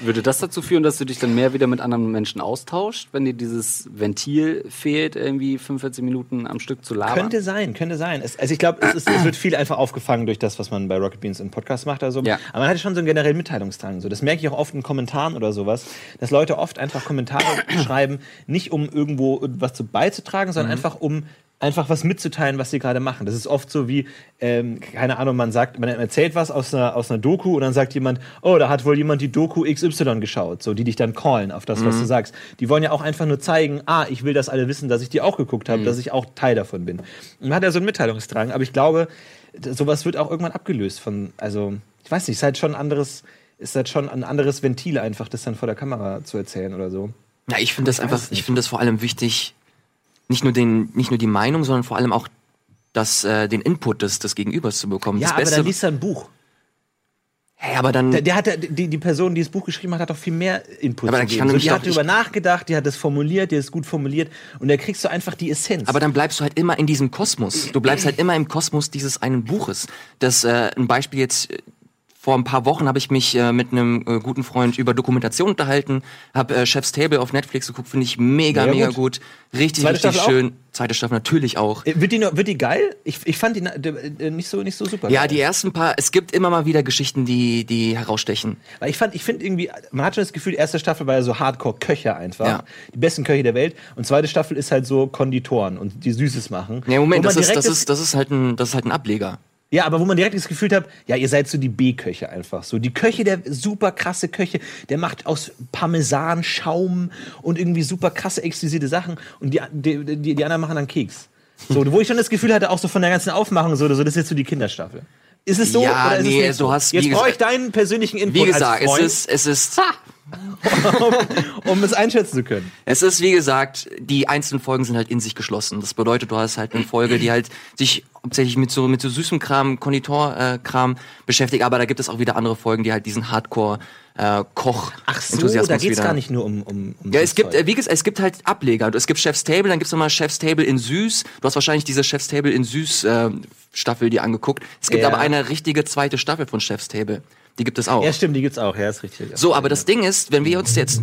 Würde das dazu führen, dass du dich dann mehr wieder mit anderen Menschen austauscht, wenn dir dieses Ventil fehlt, irgendwie 45 Minuten am Stück zu labern? Könnte sein, könnte sein. Es, also ich glaube, es, es wird viel einfach aufgefangen durch das, was man bei Rocket Beans im Podcast macht. Also. Ja. Aber man hat schon so einen generellen Mitteilungsdrang. So. Das merke ich auch oft in Kommentaren oder sowas, dass Leute oft einfach Kommentare *coughs* schreiben, nicht um irgendwo was zu beizutragen, sondern einfach um einfach was mitzuteilen, was sie gerade machen. Das ist oft so wie, ähm, keine Ahnung, man sagt, man erzählt was aus einer, aus einer Doku und dann sagt jemand, oh, da hat wohl jemand die Doku XY geschaut, so, die dich dann callen auf das, was du sagst. Die wollen ja auch einfach nur zeigen, ah, ich will, dass alle wissen, dass ich die auch geguckt habe, dass ich auch Teil davon bin. Man hat ja so einen Mitteilungsdrang, aber ich glaube, sowas wird auch irgendwann abgelöst von, also, ich weiß nicht, ist halt schon ein anderes, ist halt schon ein anderes Ventil einfach, das dann vor der Kamera zu erzählen oder so. Ja, ich finde das einfach, es ich finde das vor allem wichtig, nicht nur den, nicht nur die Meinung, sondern vor allem auch das, äh, den Input des, des Gegenübers zu bekommen. Ja, das aber Beste, dann liest er ein Buch. hey, aber dann, Der, der hat, die, die Person, die das Buch geschrieben hat, hat doch viel mehr Input Aber dann geben. kann So, die hat darüber nachgedacht, die hat das formuliert, die hat es gut formuliert und da kriegst du einfach die Essenz. aber dann bleibst du halt immer in diesem Kosmos. Du bleibst halt *clears throat* immer im Kosmos dieses einen Buches. Das, äh, ein Beispiel jetzt, vor ein paar Wochen habe ich mich äh, mit einem äh, guten Freund über Dokumentation unterhalten, habe äh, Chef's Table auf Netflix geguckt, finde ich mega, Mega mega gut. gut. Richtig, Zweite richtig Staffel auch? schön. Zweite Staffel natürlich auch. Äh, wird, die noch, wird die geil? Ich, ich fand die äh, nicht so, nicht so super. Ja, geil. die ersten paar, es gibt immer mal wieder Geschichten, die, die herausstechen. Weil ich fand, ich finde irgendwie, man hat schon das Gefühl, erste Staffel war ja so Hardcore-Köche einfach. Ja. Die besten Köche der Welt. Und zweite Staffel ist halt so Konditoren und die Süßes machen. Ja, Moment, das ist, das, ist, das, ist halt ein, das ist halt ein Ableger. Ja, aber wo man direkt das Gefühl hat, ja, ihr seid so die B-Köche einfach. So die Köche, der super krasse Köche, der macht aus Parmesan Schaum und irgendwie super krasse exquisite Sachen und die, die, die, die anderen machen dann Keks. So, wo ich schon das Gefühl hatte, auch so von der ganzen Aufmachung, so, so das ist jetzt so die Kinderstaffel. Ist es so? Ja, oder ist nee, es nicht du so? hast- Jetzt brauche ich deinen persönlichen Input Wie gesagt, als es ist, es ist, *laughs* um es einschätzen zu können. es ist, wie gesagt, die einzelnen Folgen sind halt in sich geschlossen. Das bedeutet, du hast halt eine Folge, die halt sich hauptsächlich mit so, mit so süßem Kram, Konditor-Kram äh, beschäftigt, aber da gibt es auch wieder andere Folgen, die halt diesen Hardcore, äh, Koch, Ach so, Enthusiasmus da geht's wieder. gar nicht nur um, um, um Ja, es gibt, Zeug. wie gesagt, es gibt halt Ableger. Es gibt Chef's Table, dann gibt's nochmal Chef's Table in Süß. Du hast wahrscheinlich diese Chef's Table in Süß äh, Staffel dir angeguckt. Es gibt Ja. aber eine richtige zweite Staffel von Chef's Table. Die gibt es auch. Ja, stimmt, die gibt's auch, ja, ist richtig. Ja. So, aber das Ding ist, wenn wir uns jetzt,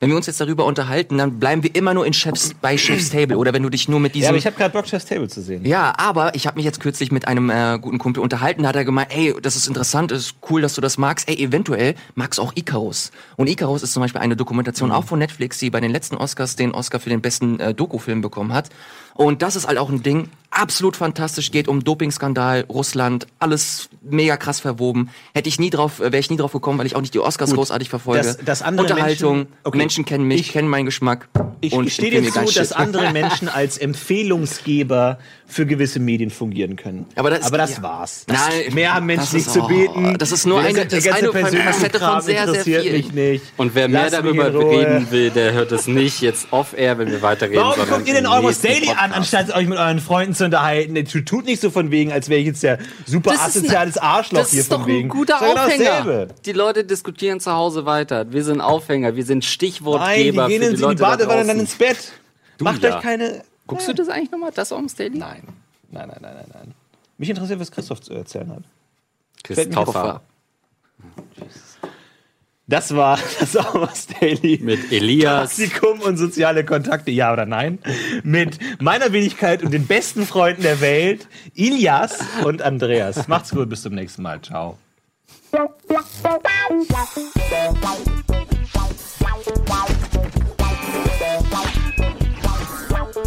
wenn wir uns jetzt darüber unterhalten, dann bleiben wir immer nur in Chef's, bei Chef's Table. Oder wenn du dich nur mit ja, diesem aber ich habe gerade Bock, Chef's Table zu sehen. ja, aber ich habe mich jetzt kürzlich mit einem äh, guten Kumpel unterhalten, da hat er gemeint, ey, das ist interessant, ist cool, dass du das magst. Ey, eventuell magst du auch Icarus. Und Icarus ist zum Beispiel eine Dokumentation auch von Netflix, die bei den letzten Oscars den Oscar für den besten äh, Dokufilm bekommen hat. Und das ist halt auch ein Ding, absolut fantastisch, geht um Dopingskandal, Russland, alles mega krass verwoben. Hätte ich nie drauf, äh, wäre ich nie drauf gekommen, weil ich auch nicht die Oscars großartig verfolge. das- das andere Unterhaltung, Menschen- okay. Menschen kennen mich, Ich- kennen meinen Geschmack. Ich, und ich stehe dir mir zu, dass andere *laughs* Menschen als Empfehlungsgeber für gewisse Medien fungieren können. Aber das- aber das ja. war's. Nein, mehr haben Menschen das nicht ist- zu oh, beten. das ist nur eine- das ist eine persönliche Facette von sehr, sehr interessiert viel. mich nicht. Und wer mehr Lass mich darüber reden will, der hört es nicht jetzt off-air, wenn wir weiterreden. Warum guckt ihr Almost nächsten Daily an, Podcast. anstatt euch mit euren Freunden zu unterhalten? Ihr Tut nicht so von wegen, als wäre ich jetzt der super Das asoziales Arschloch Das hier ist von doch wegen. ein guter Ist doch genau Aufhänger. dasselbe. Die Leute diskutieren zu Hause weiter. Wir sind Aufhänger, wir sind Nein, die Stichwortgeber gehen für in die die, Leute da Badewanne dann ins Bett. Macht ja. euch keine... Guckst du das eigentlich nochmal, das Almost Daily? Nein. Nein, nein, nein, nein, nein. Mich interessiert, was Christoph zu erzählen hat. Christopher. Das war *laughs* das Almost Daily. Mit Elias. Praktikum und soziale Kontakte, ja oder nein? Mit meiner Wenigkeit und den besten Freunden der Welt, Ilias und Andreas. Macht's gut, bis zum nächsten Mal. Ciao.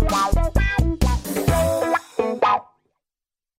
Wow.